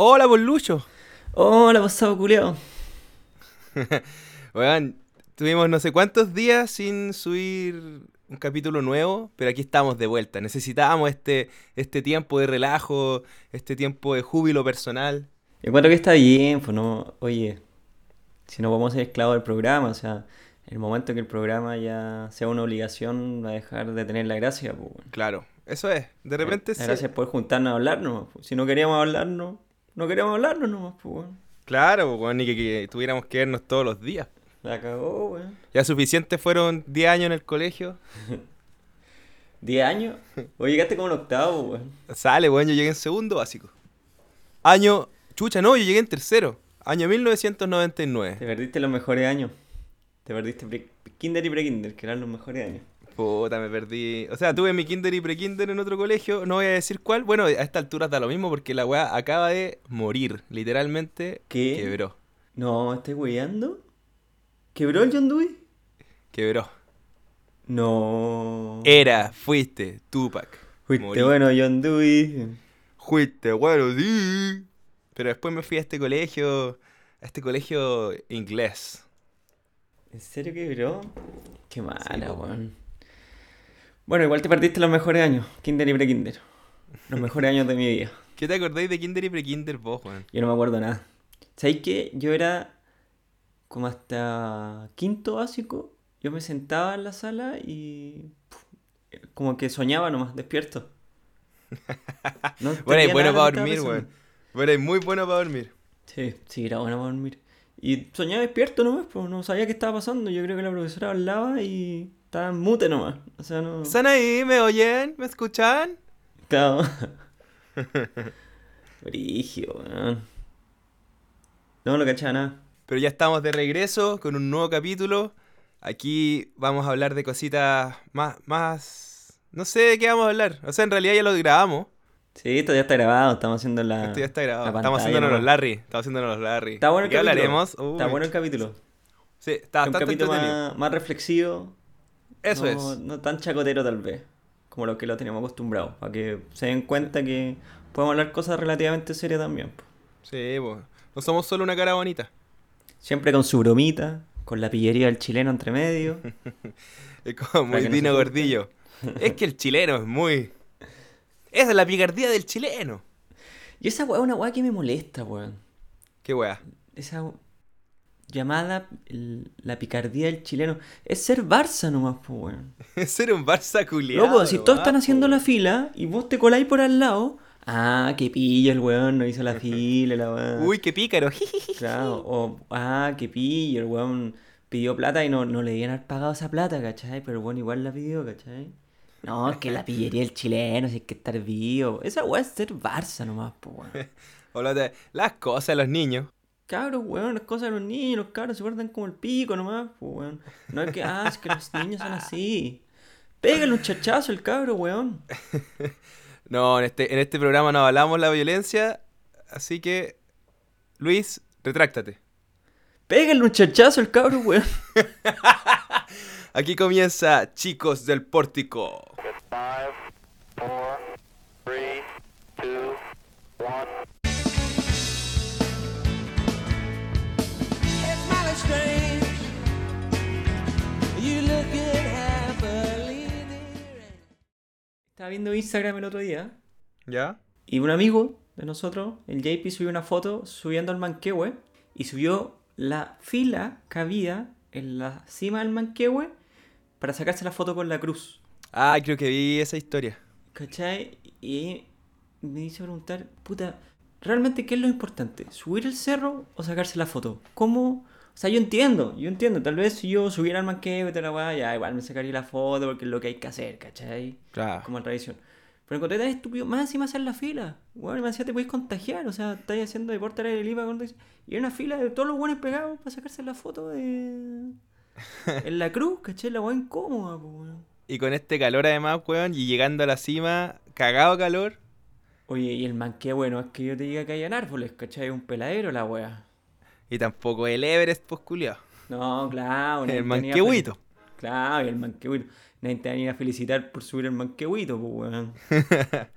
Hola, Lucho. Hola, pasado culiao. Oigan, tuvimos no sé cuántos días sin subir un capítulo nuevo, pero aquí estamos de vuelta. Necesitábamos este, este tiempo de relajo, este tiempo de júbilo personal. Encuentro que está bien, pues no, oye, si no vamos a ser esclavos del programa, o sea, el momento que el programa ya sea una obligación a dejar de tener la gracia, pues. Claro, eso es. De repente La gracia es poder juntarnos a hablarnos. Pues. Si no queríamos hablarnos, no queríamos hablarnos nomás, pues. Bueno. Claro, pues, ni que, que, tuviéramos que vernos todos los días. La cagó, weón. Ya suficiente fueron 10 años en el colegio. ¿10 años? O llegaste como en octavo, weón. Sale, weón, yo llegué en segundo básico. Año. Chucha, no, yo llegué en tercero. Año 1999. Te perdiste los mejores años. Te perdiste kinder y pre-kinder, que eran los mejores años. Puta, me perdí. O sea, tuve mi kinder y pre-kinder en otro colegio. No voy a decir cuál. Bueno, a esta altura da lo mismo porque la weá acaba de morir. Literalmente ¿Qué? quebró. No, ¿estás weyando? ¿Quebró el John Dewey? Quebró. No. Era, fuiste, Tupac. Fuiste bueno, John Dewey. Fuiste bueno, sí. Pero después me fui a este colegio, a este colegio inglés. ¿En serio quebró? Qué mala, weón. Bueno, igual te perdiste los mejores años, kinder y pre-kinder. Los mejores años de mi vida. ¿Qué te acordáis de kinder y pre-kinder vos, weón? Yo no me acuerdo nada. ¿Sabéis que yo era como hasta quinto básico, yo me sentaba en la sala y como que soñaba nomás, despierto. bueno, y bueno para dormir, weón. Bueno, y muy bueno para dormir. Sí, sí, era bueno para dormir. Y soñaba despierto nomás, pues no sabía qué estaba pasando. Yo creo que la profesora hablaba y estaba en mute nomás. O sea, no. ¿Están ahí? ¿Me oyen? ¿Me escuchan? Claro. Brigio, weón. No, no cachaba nada. Pero ya estamos de regreso con un nuevo capítulo. Aquí vamos a hablar de cositas más, más... No sé de qué vamos a hablar. O sea, en realidad ya lo grabamos. Sí, esto ya está grabado, estamos haciendo la. Esto ya está grabado. estamos haciéndonos los Larry. Estamos haciéndonos los Larry. Está bueno el capítulo. hablaremos? está bueno el capítulo. Sí, está bastante un capítulo más, más, reflexivo. Eso es. No tan chacotero, tal vez. Como lo que lo teníamos acostumbrado. Para que se den cuenta que podemos hablar cosas relativamente serias también. Sí, pues. No somos solo una cara bonita. Siempre con su bromita, con la pillería del chileno entre medio. es como muy Dino Gordillo. es que el chileno es muy. Esa es la picardía del chileno. Y esa weá es una weá que me molesta, weón. ¿Qué weá? Esa llamada la picardía del chileno. Es ser Barça nomás, pues, weón. Es ser un Barça culiado. Loco, si todos están haciendo la fila y vos te coláis por al lado. Ah, qué pillo el weón, no hizo la fila, la weón. Uy, qué pícaro. claro, o ah, qué pillo, el weón pidió plata y no, no le dieron haber pagado esa plata, ¿cachai? Pero bueno, igual la pidió, ¿cachai? No, es que la pillería el chileno, si hay que estar vivo. Esa weá es ser Barça nomás, pues weón. las cosas de los niños. Cabros, weón, las cosas de los niños, los cabros se guardan como el pico nomás, pues weón. No es que, ah, es que los niños son así. Pégale un chachazo el cabro, weón. no, en este, en este programa no hablamos la violencia, así que, Luis, retráctate. Pégale un chachazo el cabro, weón. Aquí comienza Chicos del Pórtico. Estaba viendo Instagram el otro día. ¿Ya? Y un amigo de nosotros, el JP, subió una foto subiendo al manquehue y subió la fila que había en la cima del manquehue para sacarse la foto con la cruz. Ah, creo que vi esa historia. ¿Cachai? Y me hizo preguntar, puta, ¿realmente qué es lo importante? ¿Subir el cerro o sacarse la foto? ¿Cómo? O sea, yo entiendo, yo entiendo. Tal vez si yo subiera al manqueo y la weá, ya igual me sacaría la foto porque es lo que hay que hacer, ¿cachai? Claro. Como en tradición. Pero encontré tan estúpido, más encima hacer la fila. Bueno, más encima te podéis contagiar, o sea, estáis haciendo deporte al aire libre y hay una fila de todos los buenos pegados para sacarse la foto de en la cruz, ¿cachai? La weá incómoda, weón. Y con este calor además, weón, y llegando a la cima, cagado calor. Oye, y el manqué, bueno, es que yo te diga que hayan árboles, ¿cachai? Un peladero la weá. Y tampoco el Everest, pues culiao. No, claro. El manquehuito. Claro, y el manquehuito. Nadie te va a felicitar por subir el manquehuito, pues weón.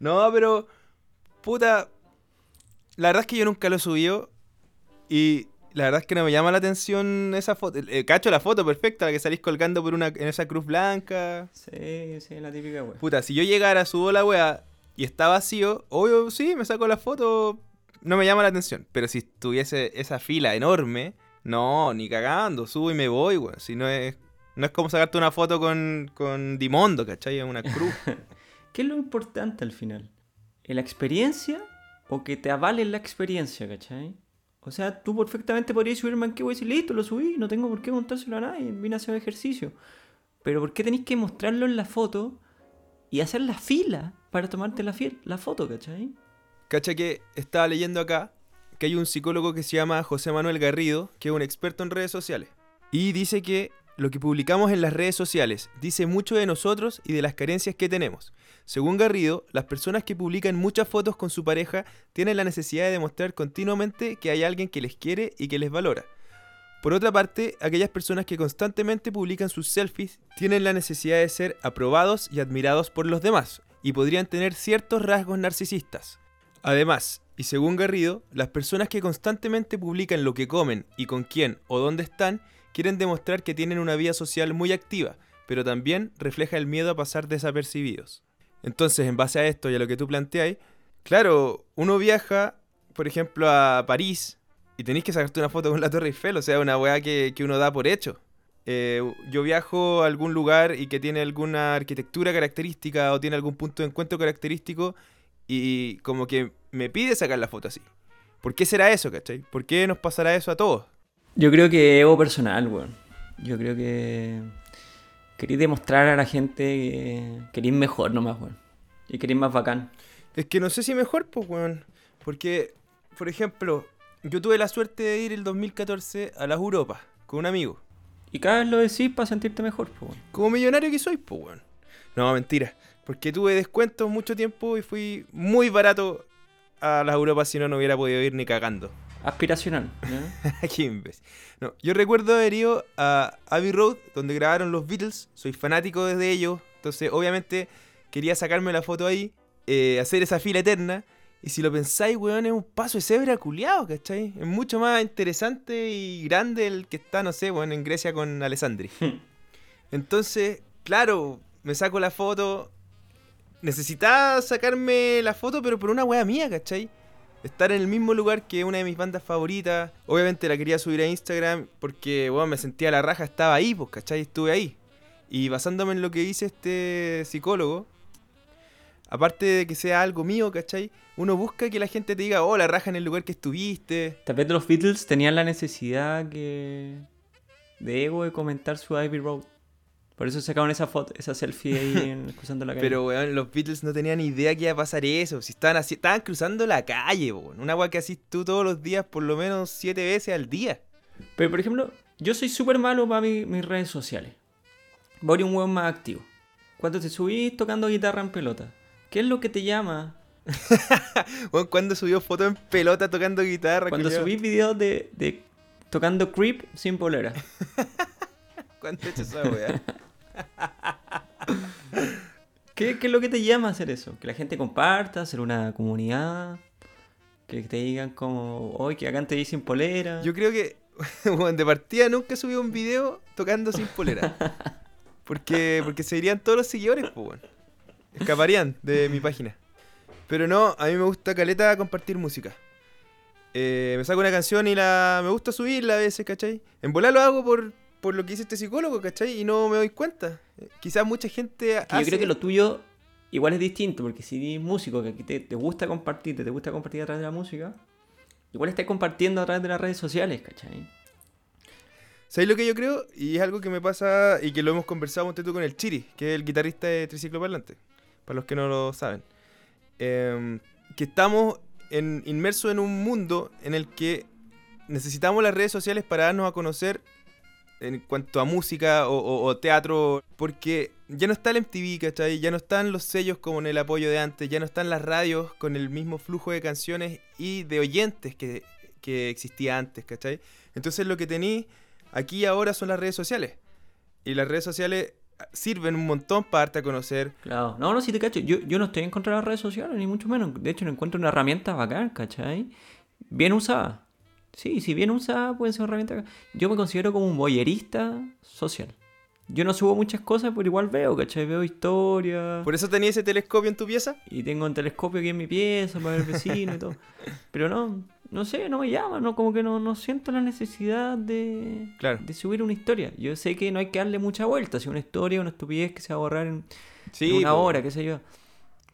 no, pero. Puta. La verdad es que yo nunca lo he subido y la verdad es que no me llama la atención esa foto. Eh, cacho la foto perfecta, la que salís colgando por una en esa cruz blanca. Sí, sí, la típica wea. Puta, si yo llegara, subo la wea y está vacío, obvio, sí, me saco la foto, no me llama la atención. Pero si tuviese esa fila enorme, no, ni cagando, subo y me voy, weón. Si no es, no es como sacarte una foto con, con Dimondo, ¿cachai? Una cruz. ¿Qué es lo importante al final? ¿La experiencia o que te avalen la experiencia, cachai? O sea, tú perfectamente podrías subir el manqueo y decir, listo, lo subí, no tengo por qué contárselo a nadie, vine a hacer ejercicio. Pero ¿por qué tenéis que mostrarlo en la foto y hacer la fila para tomarte la, la foto, cachai? Cacha que estaba leyendo acá que hay un psicólogo que se llama José Manuel Garrido, que es un experto en redes sociales. Y dice que lo que publicamos en las redes sociales dice mucho de nosotros y de las carencias que tenemos. Según Garrido, las personas que publican muchas fotos con su pareja tienen la necesidad de demostrar continuamente que hay alguien que les quiere y que les valora. Por otra parte, aquellas personas que constantemente publican sus selfies tienen la necesidad de ser aprobados y admirados por los demás, y podrían tener ciertos rasgos narcisistas. Además, y según Garrido, las personas que constantemente publican lo que comen y con quién o dónde están quieren demostrar que tienen una vida social muy activa, pero también refleja el miedo a pasar desapercibidos. Entonces, en base a esto y a lo que tú planteáis, claro, uno viaja, por ejemplo, a París y tenéis que sacarte una foto con la Torre Eiffel, o sea, una weá que, que uno da por hecho. Eh, yo viajo a algún lugar y que tiene alguna arquitectura característica o tiene algún punto de encuentro característico y como que me pide sacar la foto así. ¿Por qué será eso, cachai? ¿Por qué nos pasará eso a todos? Yo creo que ego personal, weón. Yo creo que queréis demostrar a la gente que queréis mejor nomás, weón. Y queréis más bacán. Es que no sé si mejor, pues, weón. Porque, por ejemplo, yo tuve la suerte de ir el 2014 a las Europas con un amigo. Y cada vez lo decís para sentirte mejor, pues, weón. Como millonario que soy, pues, weón. No, mentira. Porque tuve descuentos mucho tiempo y fui muy barato a las Europas si no, no hubiera podido ir ni cagando. Aspiracional, ¿no? Qué imbécil. No, yo recuerdo haber ido a Abbey Road, donde grabaron los Beatles. Soy fanático de ellos. Entonces, obviamente, quería sacarme la foto ahí, eh, hacer esa fila eterna. Y si lo pensáis, weón, es un paso de cebra culiado, ¿cachai? Es mucho más interesante y grande el que está, no sé, weón, en Grecia con Alessandri. Entonces, claro, me saco la foto. Necesitaba sacarme la foto, pero por una wea mía, ¿cachai? Estar en el mismo lugar que una de mis bandas favoritas. Obviamente la quería subir a Instagram porque, bueno, me sentía la raja, estaba ahí, pues, ¿cachai? Estuve ahí. Y basándome en lo que dice este psicólogo, aparte de que sea algo mío, ¿cachai? Uno busca que la gente te diga, oh, la raja en el lugar que estuviste. Tal vez los Beatles tenían la necesidad que... de ego de comentar su Ivy Road. Por eso sacaron esa foto, esa selfie ahí en- cruzando la calle. Pero, weón, los Beatles no tenían idea que iba a pasar eso. Si estaban, así, estaban cruzando la calle, weón. Una weá que haces tú todos los días, por lo menos siete veces al día. Pero, por ejemplo, yo soy súper malo para mi- mis redes sociales. Voy a un hueón más activo. Cuando te subís tocando guitarra en pelota, ¿qué es lo que te llama? Weón, cuando subió foto en pelota tocando guitarra. Cuando subís videos de, de tocando creep sin polera. ¿Cuánto he hecho esa weá? ¿Qué, es lo que te llama hacer eso? Que la gente comparta, hacer una comunidad. Que te digan como, hoy que acá te di sin polera. Yo creo que, weón, de partida nunca subí un video tocando sin polera. Porque, porque se irían todos los seguidores, pues, weón. Escaparían de mi página. Pero no, a mí me gusta caleta compartir música. Eh, me saco una canción y la me gusta subirla a veces, ¿cachai? En volar lo hago por, por lo que dice este psicólogo, ¿cachai? Y no me doy cuenta. Quizás mucha gente Que yo hace- creo que lo tuyo igual es distinto, porque si eres músico que te, te gusta compartir, te, gusta compartir a través de la música, igual estás compartiendo a través de las redes sociales, ¿cachai? ¿Sabéis lo que yo creo? Y es algo que me pasa y que lo hemos conversado un con el Chiri, que es el guitarrista de Triciclo Parlante, para los que no lo saben. Em, que estamos en- inmersos en un mundo en el que necesitamos las redes sociales para darnos a conocer en cuanto a música o, teatro, porque ya no está el MTV, ¿cachai? Ya no están los sellos como en el apoyo de antes, ya no están las radios con el mismo flujo de canciones y de oyentes que, que existía antes, ¿cachai? Entonces lo que tenéis aquí ahora son las redes sociales. Y las redes sociales sirven un montón para darte a conocer. Claro, no, no, si te cacho, yo, yo no estoy en contra las redes sociales, ni mucho menos. De hecho, no encuentro una herramienta bacán, ¿cachai? bien usada. Sí, si bien usada puede ser una herramienta. Yo me considero como un boyerista social. Yo no subo muchas cosas, pero igual veo, ¿cachai? Veo historias. ¿Por eso tenía ese telescopio en tu pieza? Y tengo un telescopio aquí en mi pieza para ver vecinos y todo. Pero no, no sé, no me llama, no, como que no, no siento la necesidad de, Claro. de subir una historia. Yo sé que no hay que darle mucha vuelta. Si una historia, una estupidez que se va a borrar en, Sí, en una po. hora, qué sé yo.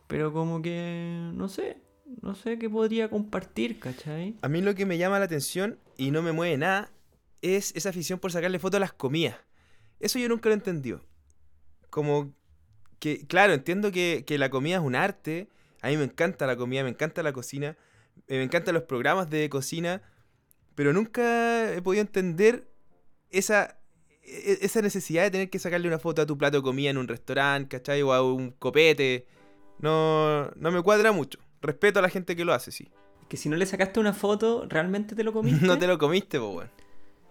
Pero como que, no sé, no sé qué podría compartir, ¿cachai? A mí lo que me llama la atención y no me mueve nada es esa afición por sacarle fotos a las comidas. Eso yo nunca lo he. Como que, claro, entiendo que, la comida es un arte. A mí me encanta la comida, me encanta la cocina, eh, me encantan los programas de cocina, pero nunca he podido entender esa, e- esa necesidad de tener que sacarle una foto a tu plato de comida en un restaurante, ¿cachai? O a un copete. No, no me cuadra mucho. Respeto a la gente que lo hace, sí. Que si no le sacaste una foto, ¿realmente te lo comiste? No te lo comiste, po, weón.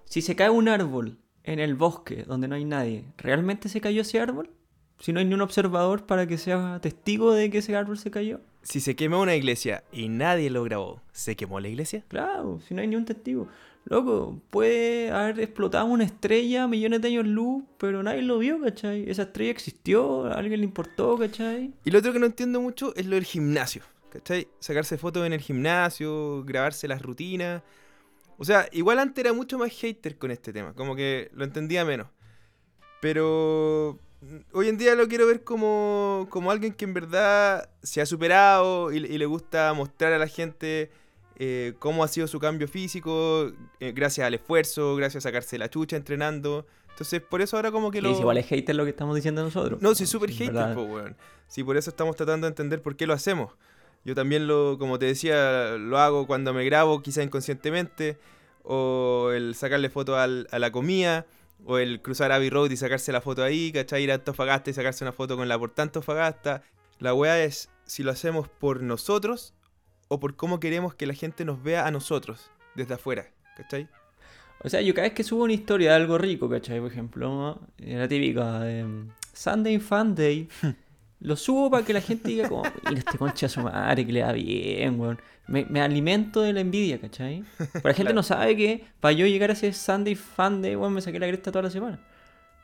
Si se cae un árbol en el bosque donde no hay nadie, ¿realmente se cayó ese árbol? Si no hay ni un observador para que sea testigo de que ese árbol se cayó. Si se quemó una iglesia y nadie lo grabó, ¿se quemó la iglesia? Claro, si no hay ni un testigo. Loco, puede haber explotado una estrella millones de años luz, pero nadie lo vio, ¿cachai? Esa estrella existió, a alguien le importó, ¿cachai? Y lo otro que no entiendo mucho es lo del gimnasio. ¿Cachai? Sacarse fotos en el gimnasio, grabarse las rutinas. O sea, igual antes era mucho más hater con este tema, como que lo entendía menos. Pero hoy en día lo quiero ver como, como alguien que en verdad se ha superado y, y le gusta mostrar a la gente eh, cómo ha sido su cambio físico, eh, gracias al esfuerzo, gracias a sacarse la chucha entrenando. Entonces, por eso ahora como que lo... igual es hater lo que estamos diciendo nosotros. No, sí, súper en hater, po, weón. Sí, por eso estamos tratando de entender por qué lo hacemos. Yo también lo, como te decía, lo hago cuando me grabo, quizá inconscientemente, o el sacarle foto al- a la comida, o el cruzar Abbey Road y sacarse la foto ahí, ¿cachai? Ir a Antofagasta y sacarse una foto con la porta Antofagasta. La weá es si lo hacemos por nosotros o por cómo queremos que la gente nos vea a nosotros, desde afuera, ¿cachai? O sea, yo cada vez que subo una historia de algo rico, ¿cachai? Por ejemplo, ¿no? la típica de mm, Sunday Fun Day. Lo subo para que la gente diga como, mira este concha a su madre, que le da bien, weón. Me, me alimento de la envidia, ¿cachai? Pero la gente Claro. no sabe que para yo llegar a ese Sunday Fun Day, weón, me saqué la cresta toda la semana.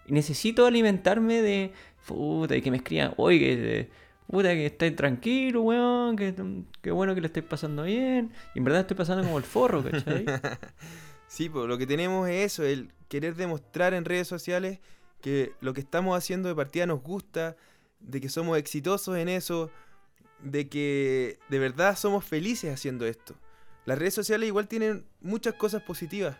Y necesito alimentarme de, puta, y que me escriban, oye, que, puta, que estáis tranquilo, weón, que, que bueno que le estáis pasando bien. Y en verdad estoy pasando como el forro, ¿cachai? Sí, pues lo que tenemos es eso, el querer demostrar en redes sociales que lo que estamos haciendo de partida nos gusta, de que somos exitosos en eso, de que de verdad somos felices haciendo esto. Las redes sociales igual tienen muchas cosas positivas,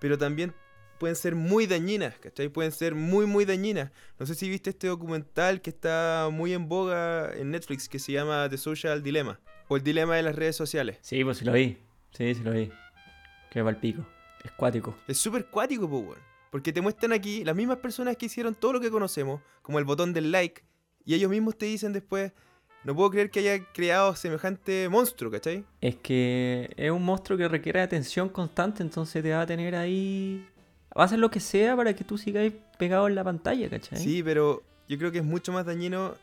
pero también pueden ser muy dañinas, ¿cachai? Pueden ser muy, muy dañinas. No sé si viste este documental que está muy en boga en Netflix que se llama The Social Dilemma, o el dilema de las redes sociales. Sí, pues sí lo vi. Sí, sí lo vi. Que va al pico. Es cuático. Es súper cuático, po, weón. Porque te muestran aquí las mismas personas que hicieron todo lo que conocemos, como el botón del like, y ellos mismos te dicen después, no puedo creer que haya creado semejante monstruo, ¿cachai? Es que es un monstruo que requiere atención constante, entonces te va a tener ahí. Va a hacer lo que sea para que tú sigas pegado en la pantalla, ¿cachai? Sí, pero yo creo que es mucho más dañino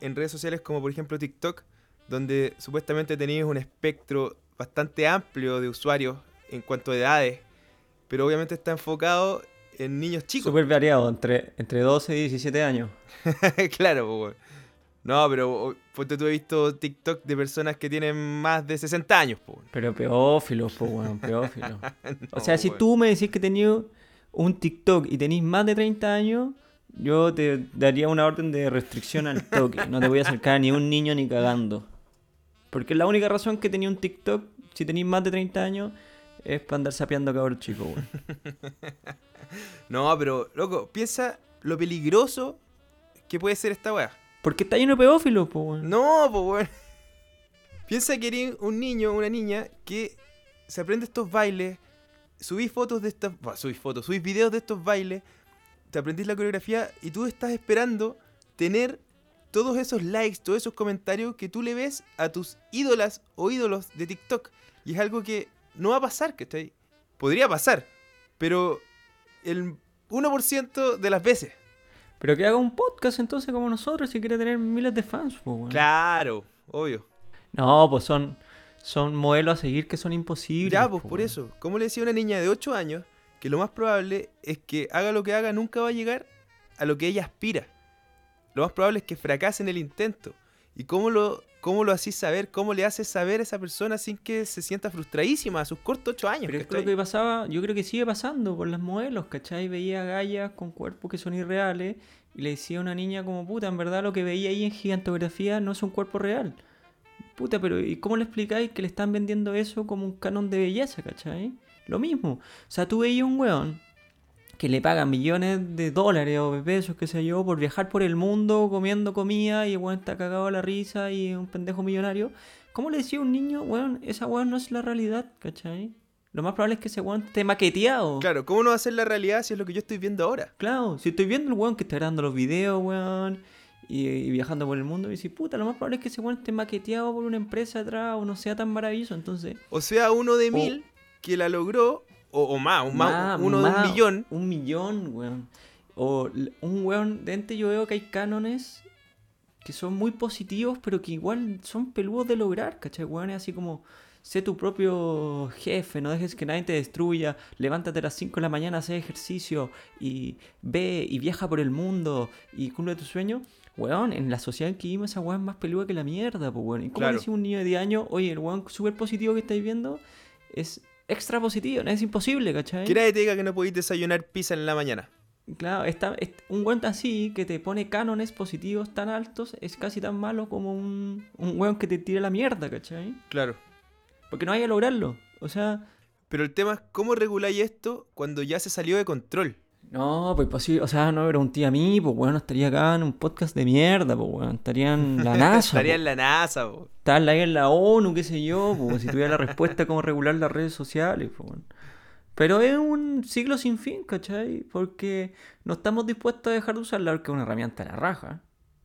en redes sociales como por ejemplo TikTok, donde supuestamente tenéis un espectro bastante amplio de usuarios en cuanto a edades, pero obviamente está enfocado en niños chicos. Súper variado, entre, entre 12 y 17 años. claro, weón. No, pero ponte tú he visto TikTok de personas que tienen más de 60 años, po. weón. Pero pedófilos, pues, weón, pedófilos. o sea, si tú me decís que tenías un TikTok y tenés más de 30 años, yo te daría una orden de restricción al toque. No te voy a acercar a ni un niño ni cagando. Porque la única razón que tenía un TikTok, si tenéis más de 30 años, es para andar sapeando cabros chicos, weón. No, pero, loco, piensa lo peligroso que puede ser esta weá. Porque está lleno de pedófilos, pues, weón. No, pues weón. Piensa que eres un niño o una niña que se aprende estos bailes, subís fotos de estas. subís fotos, subís videos de estos bailes, te aprendís la coreografía y tú estás esperando tener todos esos likes, todos esos comentarios que tú le ves a tus ídolas o ídolos de TikTok. Y es algo que no va a pasar, ¿cachai? Podría pasar, pero el 1% de las veces. Pero que haga un podcast entonces como nosotros si quiere tener miles de fans, pues, weón. Claro, obvio. No, pues son, son modelos a seguir que son imposibles. Ya, pues po, por eso. ¿Cómo le decía a una niña de 8 años que lo más probable es que haga lo que haga nunca va a llegar a lo que ella aspira? Lo más probable es que fracase en el intento. ¿Y cómo lo, cómo lo hacís saber? ¿Cómo le haces saber a esa persona sin que se sienta frustradísima a sus cortos 8 años? Pero es lo que pasaba, yo creo que sigue pasando con las modelos, ¿cachai? Veía gallas con cuerpos que son irreales y le decía a una niña como, puta, en verdad lo que veía ahí en gigantografía no es un cuerpo real. Puta, pero ¿y cómo le explicáis que le están vendiendo eso como un canon de belleza, ¿cachai? Lo mismo. O sea, tú veías un weón que le pagan millones de dólares o de pesos, qué sé yo, por viajar por el mundo comiendo comida y el weón está cagado a la risa y es un pendejo millonario. ¿Cómo le decía a un niño, weón, esa weón no es la realidad, ¿cachai? Lo más probable es que ese weón esté maqueteado. Claro, ¿cómo no va a ser la realidad si es lo que yo estoy viendo ahora? Claro, si estoy viendo el weón que está grabando los videos, weón, y, y viajando por el mundo, y dice, puta, lo más probable es que ese weón esté maqueteado por una empresa atrás o no sea tan maravilloso, entonces... O sea, uno de mil que la logró, o, o más, un más, Más, uno de un millón. Un millón, weón. O un weón, de ente yo veo que hay cánones que son muy positivos, pero que igual son peludos de lograr, ¿cachai? Weón, es así como, sé tu propio jefe, no dejes que nadie te destruya, levántate a las 5 de la mañana, haz ejercicio y ve y viaja por el mundo y cumple tu sueño. Weón, en la sociedad en que vivimos esa weón es más peluda que la mierda, pues weón. ¿Y cómo Claro. un niño de 10 años, oye, el weón súper positivo que estáis viendo es extra positivo, no es imposible, ¿cachai? Que nadie te diga que no podéis desayunar pizza en la mañana. Claro, está, es- un weón así que te pone cánones positivos tan altos es casi tan malo como un, un weón que te tira la mierda, ¿cachai? Claro. Porque no vaya a lograrlo. O sea, Pero el tema es cómo reguláis esto cuando ya se salió de control. No, pues posible, o sea, no me pregunté a mí, pues weón, estaría acá en un podcast de mierda, pues weón, estaría en la NASA. Estaría pues. en la NASA, po. Estaría ahí en la ONU, qué sé yo, pues si tuviera la respuesta cómo regular las redes sociales, pues weón. Pero es un siglo sin fin, ¿cachai? Porque no estamos dispuestos a dejar de usarla porque es una herramienta de la raja.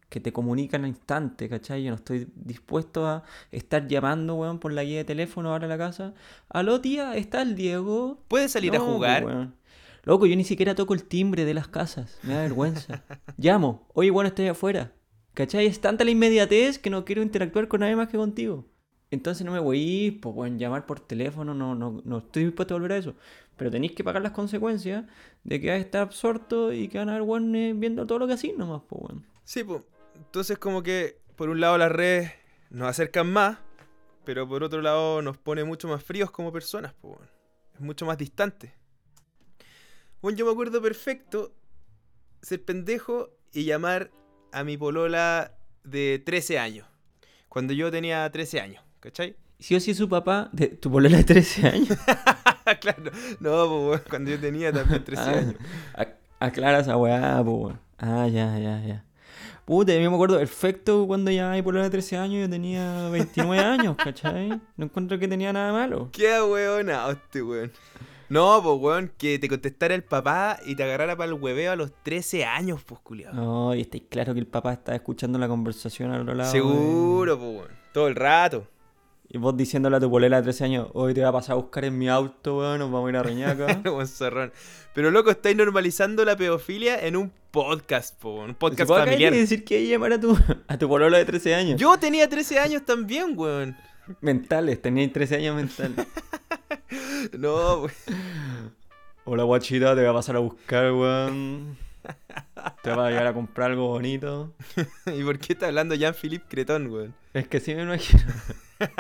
Que te comunica al instante, ¿cachai? Yo no estoy dispuesto a estar llamando, weón, por la guía de teléfono ahora a la casa. Aló, tía, ¿está el Diego? ¿Puedes salir a No, pues, jugar? weón. Loco, yo ni siquiera toco el timbre de las casas. Me da vergüenza. Llamo. Oye, bueno, estoy afuera. ¿Cachai? Es tanta la inmediatez que no quiero interactuar con nadie más que contigo. Entonces no me voy a ir, pues, weón, llamar por teléfono, no, no, no estoy dispuesto a volver a eso. Pero tenéis que pagar las consecuencias de que vas a estar absorto y que van a haber weones viendo todo lo que así nomás, pues, weón. Sí, pues. Entonces como que por un lado las redes nos acercan más, pero por otro lado nos pone mucho más fríos como personas, pues. weón. Es mucho más distante. Bueno, yo me acuerdo perfecto ser pendejo y llamar a mi polola de 13 años. Cuando yo tenía 13 años, ¿cachai? Si o es su papá, de tu polola de 13 años. claro, no, pues weón, cuando yo tenía también 13 Ah, años. ac- Aclara esa weá, pues, weón. Ah, ya, ya, ya. Puta, yo me acuerdo perfecto cuando ya mi polola de 13 años yo tenía 29 años, ¿cachai? No encuentro que tenía nada malo. Qué weona este weón. No, pues weón, que te contestara el papá y te agarrara para el hueveo a los 13 años, pues culiado. No, y estáis claro que el papá está escuchando la conversación al otro lado. Seguro, pues weón. Todo el rato. Y vos diciéndole a tu polola de 13 años, hoy te voy a pasar a buscar en mi auto, weón, nos vamos a ir a Reñaca. Buen zorrón. Pero loco, estáis normalizando la pedofilia en un podcast, po, un podcast ¿Se familiar. decir que llamar a tu, a tu polola de 13 años? Yo tenía 13 años también, weón. Mentales, teníais 13 años mentales. No, weón. Hola guachita, te voy a pasar a buscar, weón. Te vas a llegar a comprar algo bonito. ¿Y por qué está hablando Jean-Philippe Cretón, weón? Es que sí me imagino.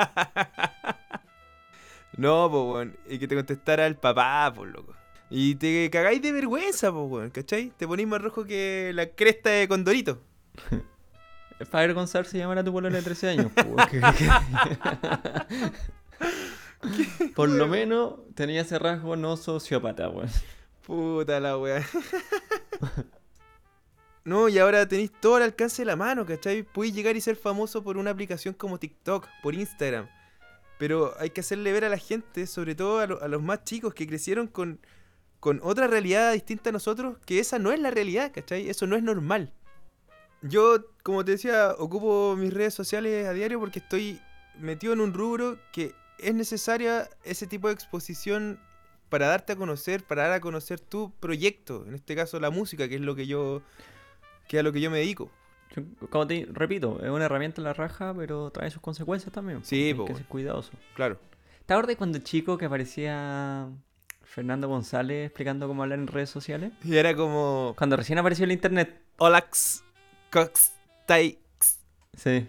No, pues, weón. Y que te contestara el papá, pues, loco. Y te cagáis de vergüenza, pues, weón, ¿cachai? Te ponís más rojo que la cresta de Condorito. Es para avergonzarse llamar a tu polola de 13 años. weón. ¿Qué- qué- Por lo menos tenía ese rasgo no sociópata, weón. Puta la weá. No, y ahora tenéis todo al alcance de la mano, ¿cachai? Podéis llegar y ser famoso por una aplicación como TikTok, por Instagram. Pero hay que hacerle ver a la gente, sobre todo a los más chicos que crecieron con, con otra realidad distinta a nosotros, que esa no es la realidad, ¿cachai? Eso no es normal. Yo, como te decía, ocupo mis redes sociales a diario porque estoy metido en un rubro que es necesaria ese tipo de exposición para darte a conocer, para dar a conocer tu proyecto, en este caso la música, que es lo que yo que a lo que yo me dedico. Yo, como te repito, es una herramienta en la raja, pero trae sus consecuencias también. Sí, Hay po, que ser cuidadoso. Claro. ¿Te acuerdas cuando chico que aparecía Fernando González explicando cómo hablar en redes sociales? Y era como. Cuando recién apareció el internet. Olax. Cox. Tai. Sí.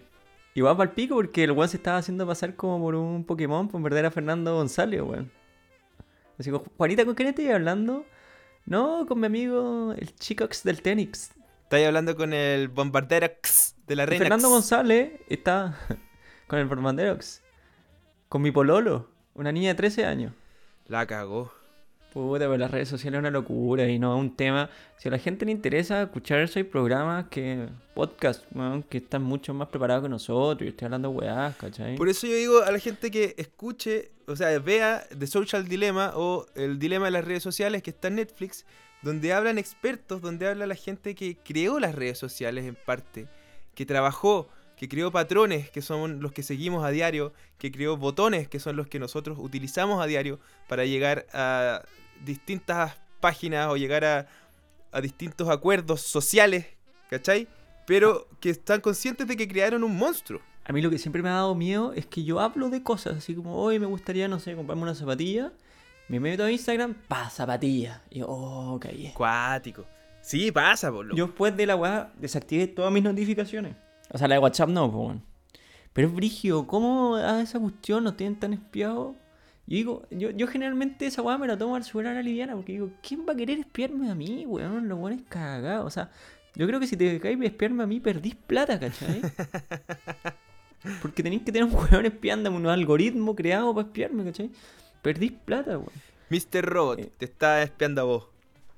Igual para el pico porque el weón se estaba haciendo pasar como por un Pokémon, pues en verdad era Fernando González, weón. Así como, Juanita, ¿con quién estoy hablando? No, con mi amigo, el Chicox del Tenix. Estáis hablando con el bombarderox de la reina. Fernando González está con el Formanderox. Con mi pololo, una niña de 13 años. La cagó. Puta, pero las redes sociales es una locura y no es un tema. Si a la gente le interesa escuchar eso, hay programas que. podcast, weón, que están mucho más preparados que nosotros. Y estoy hablando weás, ¿cachai? Por eso yo digo a la gente que escuche, o sea, vea The Social Dilemma o El Dilema de las redes sociales que está en Netflix, donde hablan expertos, donde habla la gente que creó las redes sociales en parte, que trabajó, que creó patrones, que son los que seguimos a diario, que creó botones, que son los que nosotros utilizamos a diario para llegar a distintas páginas o llegar a, a distintos acuerdos sociales, ¿cachai? Pero que están conscientes de que crearon un monstruo. A mí lo que siempre me ha dado miedo es que yo hablo de cosas, así como, hoy me gustaría, no sé, comprarme una zapatilla. Me meto a Instagram, pa, zapatilla. Y yo, oh, caí. Cuático. Sí, pasa, por Yo después de la weá desactivé todas mis notificaciones. O sea, la de WhatsApp no, pues bueno. Pero es brigio, ¿cómo a esa cuestión nos tienen tan espiados? Yo digo, yo, yo generalmente esa weá me la tomo al subir a la liviana porque digo, ¿quién va a querer espiarme a mí, weón? Los weones cagados. O sea, yo creo que si te caes y espiarme a mí, perdís plata, ¿cachai? Porque tenéis que tener un weón espiándome, un algoritmo creado para espiarme, ¿cachai? Perdís plata, weón. Mr. Robot, Eh. te está espiando a vos.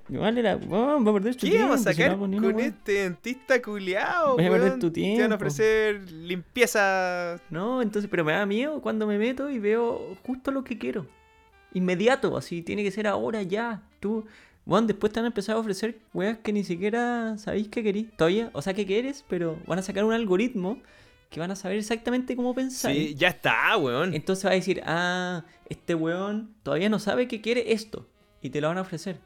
Igual era, weón, va a perder tu ¿Qué tiempo. vamos a si no sacar ni una con este dentista culiao, Voy a perder tu Te van tiempo. a ofrecer limpieza. No, entonces, pero me da miedo cuando me meto y veo justo lo que quiero. Inmediato, así, tiene que ser ahora, ya. Tú, bueno, después te van a empezar a ofrecer weas que ni siquiera sabéis que querís. Todavía, o sea, que quieres, pero van a sacar un algoritmo que van a saber exactamente cómo pensar. Sí, ya está, weón. Entonces va a decir, ah, este weón todavía no sabe que quiere esto. Y te lo van a ofrecer.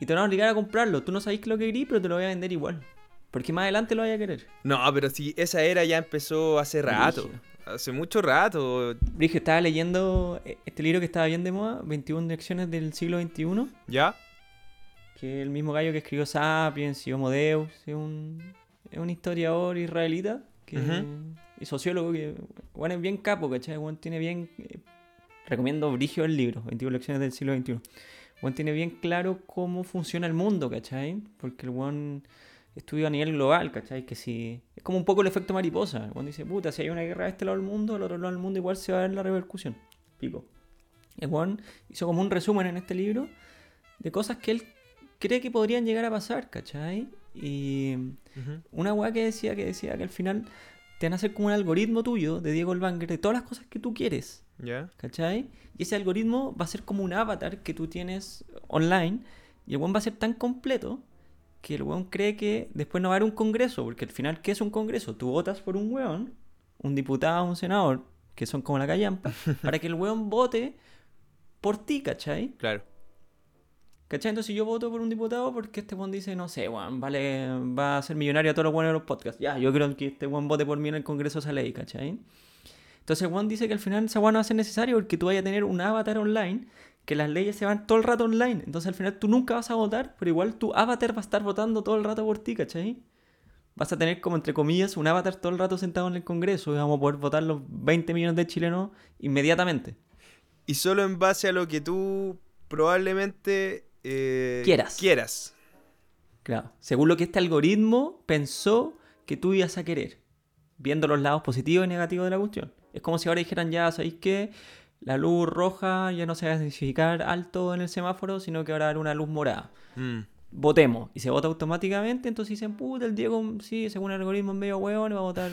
Y te van a obligar a comprarlo. Tú no sabéis lo que querís, pero te lo voy a vender igual. Porque más adelante lo vaya a querer. No, pero si esa era ya empezó hace rato. Hace mucho rato. Brigio, estaba leyendo eh, este libro que estaba bien de moda, 21 lecciones del siglo XXI, ¿Ya? que es el mismo gallo que escribió Sapiens y Homo Deus, es un, es un historiador israelita que, y sociólogo que, bueno, es bien capo, ¿cachai? Bueno, tiene bien, eh, recomiendo Brigio el libro, 21 lecciones del siglo XXI. Bueno, tiene bien claro cómo funciona el mundo, ¿cachai? Porque el buen estudia a nivel global, ¿cachai? Que si. Es como un poco el efecto mariposa. Cuando dice, puta, si hay una guerra de este lado del mundo, al otro lado del mundo igual se va a ver la repercusión. Pico. El Juan hizo como un resumen en este libro de cosas que él cree que podrían llegar a pasar, ¿cachai? Y una weá que decía que decía que al final te van a hacer como un algoritmo tuyo de Diego Elbanger de todas las cosas que tú quieres. ¿Ya? ¿Cachai? Y ese algoritmo va a ser como un avatar que tú tienes online y el weón va a ser tan completo que el weón cree que después no va a haber un congreso, porque al final, ¿qué es un congreso? Tú votas por un weón, un diputado, un senador, que son como la callampa, para que el weón vote por ti, ¿cachai? Claro. ¿Cachai? Entonces yo voto por un diputado porque este weón dice, no sé, weón, vale, va a ser millonario a todos los weones de los podcasts. Ya, yo creo que este weón vote por mí en el Congreso esa ley, ¿cachai? Entonces weón dice que al final esa weón no va a ser necesario porque tú vayas a tener un avatar online, que las leyes se van todo el rato online. Entonces al final tú nunca vas a votar, pero igual tu avatar va a estar votando todo el rato por ti, ¿cachai? Vas a tener como entre comillas un avatar todo el rato sentado en el Congreso y vamos a poder votar los 20 millones de chilenos inmediatamente. Y solo en base a lo que tú probablemente eh, Quieras. quieras. Claro. Según lo que este algoritmo pensó que tú ibas a querer. Viendo los lados positivos y negativos de la cuestión. Es como si ahora dijeran ya, ¿sabéis qué? La luz roja ya no se va a significar alto en el semáforo, sino que ahora va a haber una luz morada. Mm. Votemos. Y se vota automáticamente, entonces dicen, puta, el Diego, sí, según el algoritmo es medio hueón, va a votar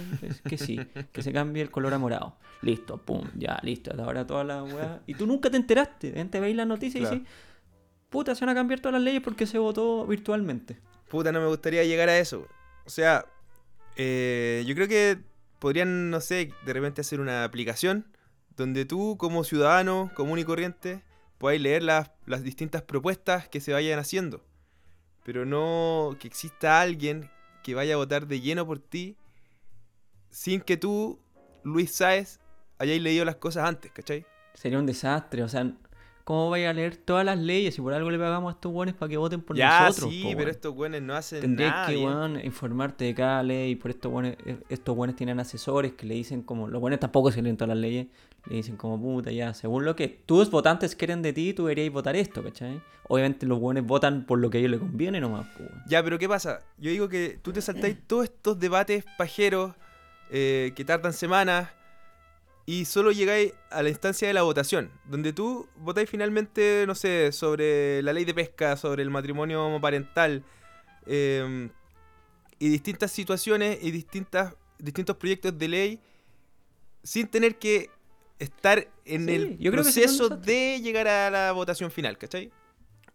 que sí, que se cambie el color a morado. Listo, pum, ya, listo. Ahora toda la weá. Y tú nunca te enteraste. De repente veis la noticia Claro. y dices, puta, se van a cambiar todas las leyes porque se votó virtualmente. Puta, no me gustaría llegar a eso. O sea, eh, yo creo que podrían, no sé, de repente hacer una aplicación donde tú como ciudadano común y corriente podáis leer las, las distintas propuestas que se vayan haciendo. Pero no que exista alguien que vaya a votar de lleno por ti sin que tú, Luis Sáez, hayáis leído las cosas antes, ¿cachai? Sería un desastre, o sea, ¿cómo vaya a leer todas las leyes y por algo le pagamos a estos buenos para que voten por ya, nosotros? sí, po, pero estos güeyes no hacen Tendrías nada. que, bien. weón, informarte de cada ley. Por estos buenos, estos buenos tienen asesores que le dicen como... Los buenos tampoco se leen todas las leyes. Le dicen como, puta, ya, según lo que tus votantes quieren de ti, tú deberías votar esto, ¿cachai? Obviamente los buenos votan por lo que a ellos les conviene nomás, po. Ya, pero ¿qué pasa? Yo digo que tú te saltáis todos estos debates pajeros eh, que tardan semanas y solo llegáis a la instancia de la votación, donde tú votáis finalmente, no sé, sobre la ley de pesca, sobre el matrimonio homoparental eh, y distintas situaciones y distintas, distintos proyectos de ley sin tener que estar en Sí, el yo creo que sería un proceso de llegar a la votación final, ¿cachai?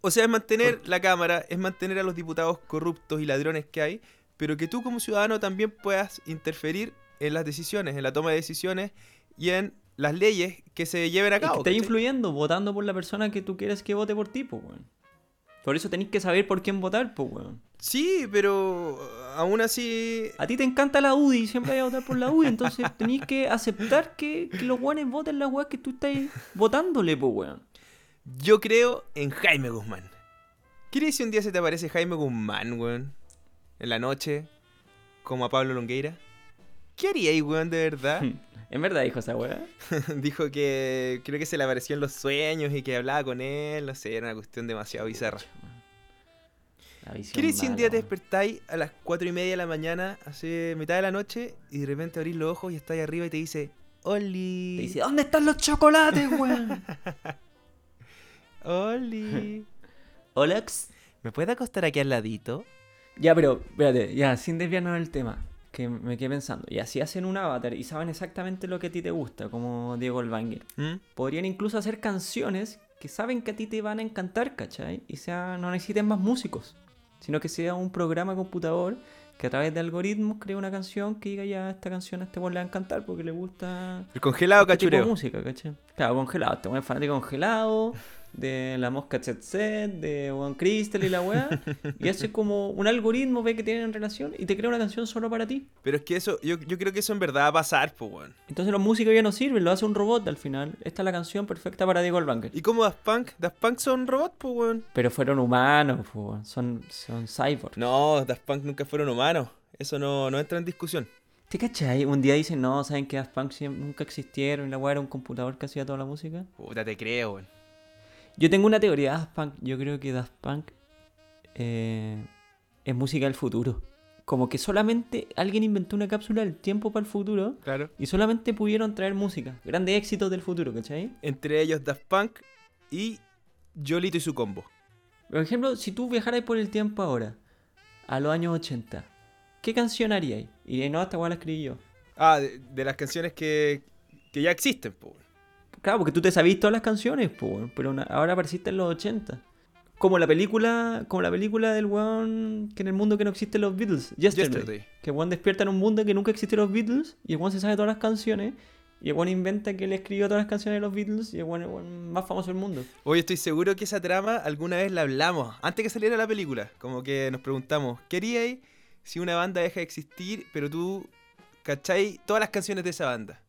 O sea, es mantener la Cámara, es mantener a los diputados corruptos y ladrones que hay, pero que tú como ciudadano también puedas interferir en las decisiones, en la toma de decisiones y en las leyes que se lleven a Es que cabo. estás ¿cachai? influyendo, votando por la persona que tú quieres que vote por ti, pues, weón. Por eso tenéis que saber por quién votar, pues, weón. Sí, pero uh, aún así... A ti te encanta la UDI y siempre vas a votar por la UDI, entonces tenéis que aceptar que, que los buenos voten la weá que tú estás votándole, pues, weón. Yo creo en Jaime Guzmán. ¿Qué harías si un día se te aparece Jaime Guzmán, weón? En la noche, como a Pablo Longueira. ¿Qué haríais, weón, de verdad? En verdad dijo esa weá. Dijo que creo que se le apareció en los sueños y que hablaba con él. No sé, era una cuestión demasiado bizarra. La visión ¿Qué harías si un día te despertáis a las 4 y media de la mañana, hace mitad de la noche, y de repente abrís los ojos y estás ahí arriba y te dice: Oli. Te dice, ¿dónde están los chocolates, weón? Oli. Olex. ¿Me puede acostar aquí al ladito? Ya, pero, espérate, ya, sin desviarnos del tema, que me quedé pensando. Y así hacen un avatar y saben exactamente lo que a ti te gusta, como Diego Elvanger. ¿Mm? Podrían incluso hacer canciones que saben que a ti te van a encantar, ¿cachai? Y sea, no necesiten más músicos, sino que sea un programa computador que a través de algoritmos crea una canción que diga ya, esta canción a este weón le va a encantar porque le gusta El congelado este tipo de cachureo. música, ¿cachai? Claro, congelado, este es fanático congelado, de la mosca Chet Set, de One Crystal y la weá. y hace como un algoritmo, ve que tienen relación y te crea una canción solo para ti. Pero es que eso, yo, yo creo que eso en verdad va a pasar, pues, weón. Entonces los músicos ya no sirven, lo hace un robot al final. Esta es la canción perfecta para Diego Elvanger. ¿Y cómo Daft Punk? Daft Punk son robots, pues, weón. Pero fueron humanos, po, weón. son, son cyborgs. No, Daft Punk nunca fueron humanos. Eso no, no entra en discusión. ¿Te cachai? Un día dicen, no, ¿saben que Daft Punk nunca existieron? Y la weá era un computador que hacía toda la música. Puta, te creo, weón. Yo tengo una teoría de Daft Punk. Yo creo que Daft Punk eh, es música del futuro. Como que solamente alguien inventó una cápsula del tiempo para el futuro Claro. y solamente pudieron traer música. Grandes éxitos del futuro, ¿cachai? Entre ellos Daft Punk y Yolito y su combo. Por ejemplo, si tú viajaras por el tiempo ahora, a los años 80, ¿qué canción haríais? Y no, esta weá la escribí yo. Ah, de, de las canciones que, que ya existen, pues. Claro, porque tú te sabís todas las canciones, po, pero una- ahora apareciste en los 80. Como la película, como la película del weón que en el mundo que no existen los Beatles, Yesterday. Yesterday. Que el weón despierta en un mundo que nunca existieron los Beatles y el weón se sabe todas las canciones y el weón inventa que él escribió todas las canciones de los Beatles y el weón es el más famoso del mundo. Hoy estoy seguro que esa trama alguna vez la hablamos, antes que saliera la película. Como que nos preguntamos, ¿qué haríais si una banda deja de existir, pero tú cachai todas las canciones de esa banda?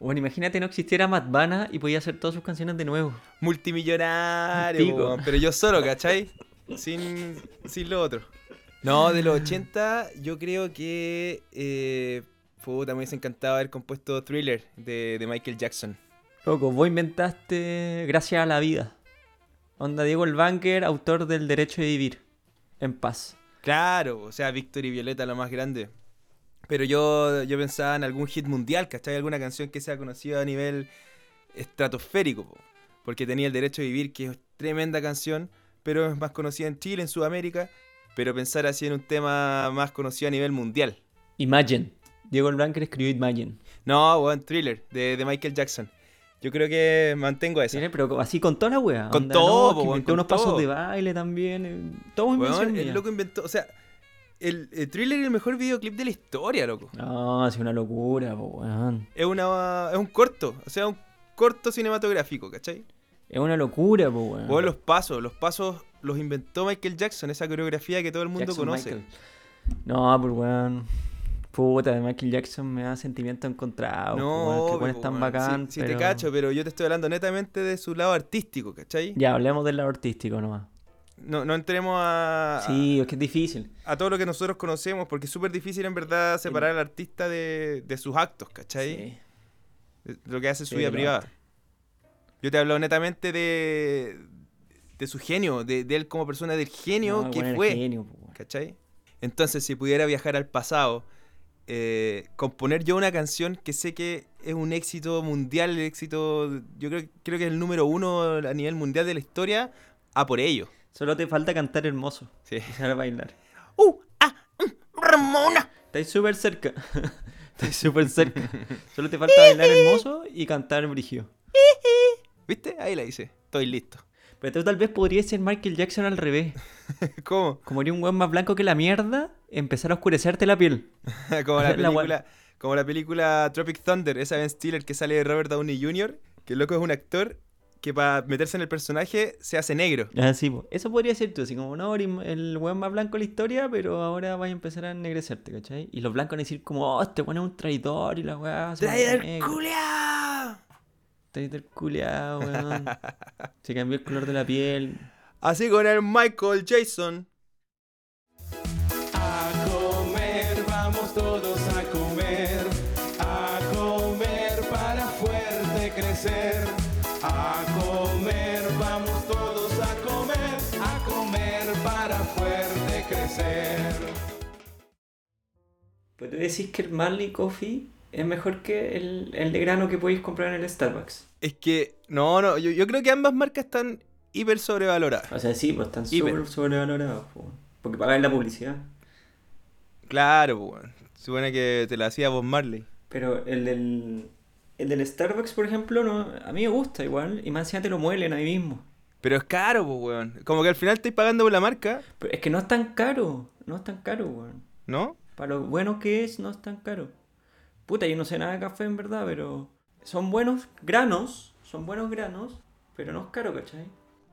Bueno, imagínate no existiera Matt Vanna y podía hacer todas sus canciones de nuevo. Multimillonario, weón, pero yo solo, ¿cachai? Sin, sin lo otro. No, de los 80 yo creo que... Eh, puta, me hubiese encantado haber compuesto Thriller de, de Michael Jackson. Loco, vos inventaste Gracias a la vida. Onda Diego el Banker, autor del Derecho de Vivir. En paz. Claro, o sea, Víctor y Violeta lo más grande. Pero yo, yo pensaba en algún hit mundial, ¿cachai? Alguna canción que sea conocida a nivel estratosférico, po. porque tenía el derecho a vivir, que es tremenda canción, pero es más conocida en Chile, en Sudamérica, pero pensar así en un tema más conocido a nivel mundial. Imagine. Diego el Banker escribió Imagine. No, weón, Thriller, de, de Michael Jackson. Yo creo que mantengo. Sí, Pero así con toda la wea. Con onda, todo, no, po, inventó con unos todo. pasos de baile también. eh, Todo el mía. loco inventó, o sea, el, el Thriller es el mejor videoclip de la historia, loco. No, es una locura, po, weón. Es, una, es un corto, o sea, un corto cinematográfico, ¿cachai? Es una locura, po, weón. O los pasos, los pasos los inventó Michael Jackson, esa coreografía que todo el mundo Jackson conoce. Michael. No, pues weón. Puta, de Michael Jackson me da sentimiento encontrado. No, que obvio, weón es po, tan bacán. Sí, te cacho, pero yo te estoy hablando netamente de su lado artístico, ¿cachai? Ya, hablemos del lado artístico nomás. No, no entremos a, Sí, es que es difícil. a todo lo que nosotros conocemos, porque es súper difícil en verdad separar al artista de, de sus actos, ¿cachai? Sí. De lo que hace su Sí, vida privada. Yo te hablo netamente de, de su genio, de, de él como persona, del genio No, que fue. genio. ¿Cachai? Entonces, si pudiera viajar al pasado, eh, componer yo una canción que sé que es un éxito mundial, el éxito, yo creo, creo que es el número uno a nivel mundial de la historia, a por ello. Solo te falta cantar hermoso Sí. y saber bailar. ¡Uh! ¡Ah! mm, ¡Ramona! Estáis súper cerca. Estáis súper cerca. Solo te falta bailar hermoso y cantar brigio. ¿Viste? Ahí la hice. Estoy listo. Pero tú tal vez podrías ser Michael Jackson al revés. ¿Cómo? Como eres un weón más blanco que la mierda, empezar a oscurecerte la piel. como la película, como la película Tropic Thunder, esa Ben Stiller que sale de Robert Downey Jr., que el loco es un actor que para meterse en el personaje se hace negro. Ah, sí, po. Eso podría ser tú, así como, no, el weón más blanco de la historia, pero ahora vas a empezar a ennegrecerte, ¿cachai? Y los blancos van a decir como, oh, este weón es un traidor y la weá. ¡Traidor negro". culiao! Traidor culiao, weón. Se cambió el color de la piel. Así con el Michael Jason. A comer, vamos todos Pero tú decís que el Marley Coffee es mejor que el, el de grano que podéis comprar en el Starbucks. Es que, no, no, yo, yo creo que ambas marcas están hiper sobrevaloradas. O sea, sí, pues están súper sobrevalorados, po. porque pagáis la publicidad. Claro, pues, weón. Supone que te la hacía Bob Marley. Pero el del, el del Starbucks, por ejemplo, no, a mí me gusta igual, y más encima te lo muelen ahí mismo. Pero es caro, pues, weón. Como que al final estáis pagando por la marca, Pero es que no es tan caro, no es tan caro, weón. ¿no? Para lo bueno que es, no es tan caro. Puta, yo no sé nada de café en verdad, pero son buenos granos, son buenos granos, pero no es caro, ¿cachai?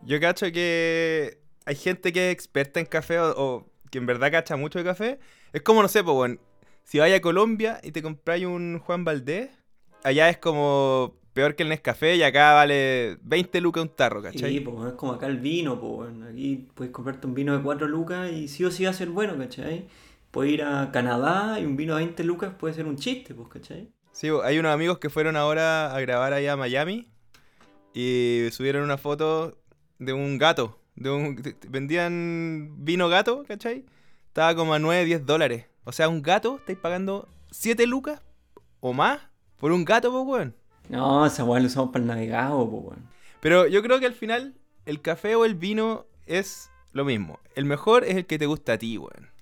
Yo cacho que hay gente que es experta en café o, o que en verdad cacha mucho de café. Es como, no sé, pues, weón. Si vais a Colombia y te compráis un Juan Valdés, allá es como peor que el Nescafé y acá vale 20 lucas un tarro, ¿cachai? Sí, pues es como acá el vino, pues aquí puedes comprarte un vino de 4 lucas y sí o sí va a ser bueno, ¿cachai? Puedes ir a Canadá y un vino de 20 lucas puede ser un chiste, pues, ¿cachai? Sí, hay unos amigos que fueron ahora a grabar allá a Miami y subieron una foto de un gato. De un, vendían vino gato, ¿cachai? Estaba como a 9, 10 dólares. O sea, un gato, estáis pagando 7 lucas o más por un gato, pues, weón. No, esa weá lo usamos para el navegado, pues, weón. Pero yo creo que al final el café o el vino es lo mismo. El mejor es el que te gusta a ti, weón.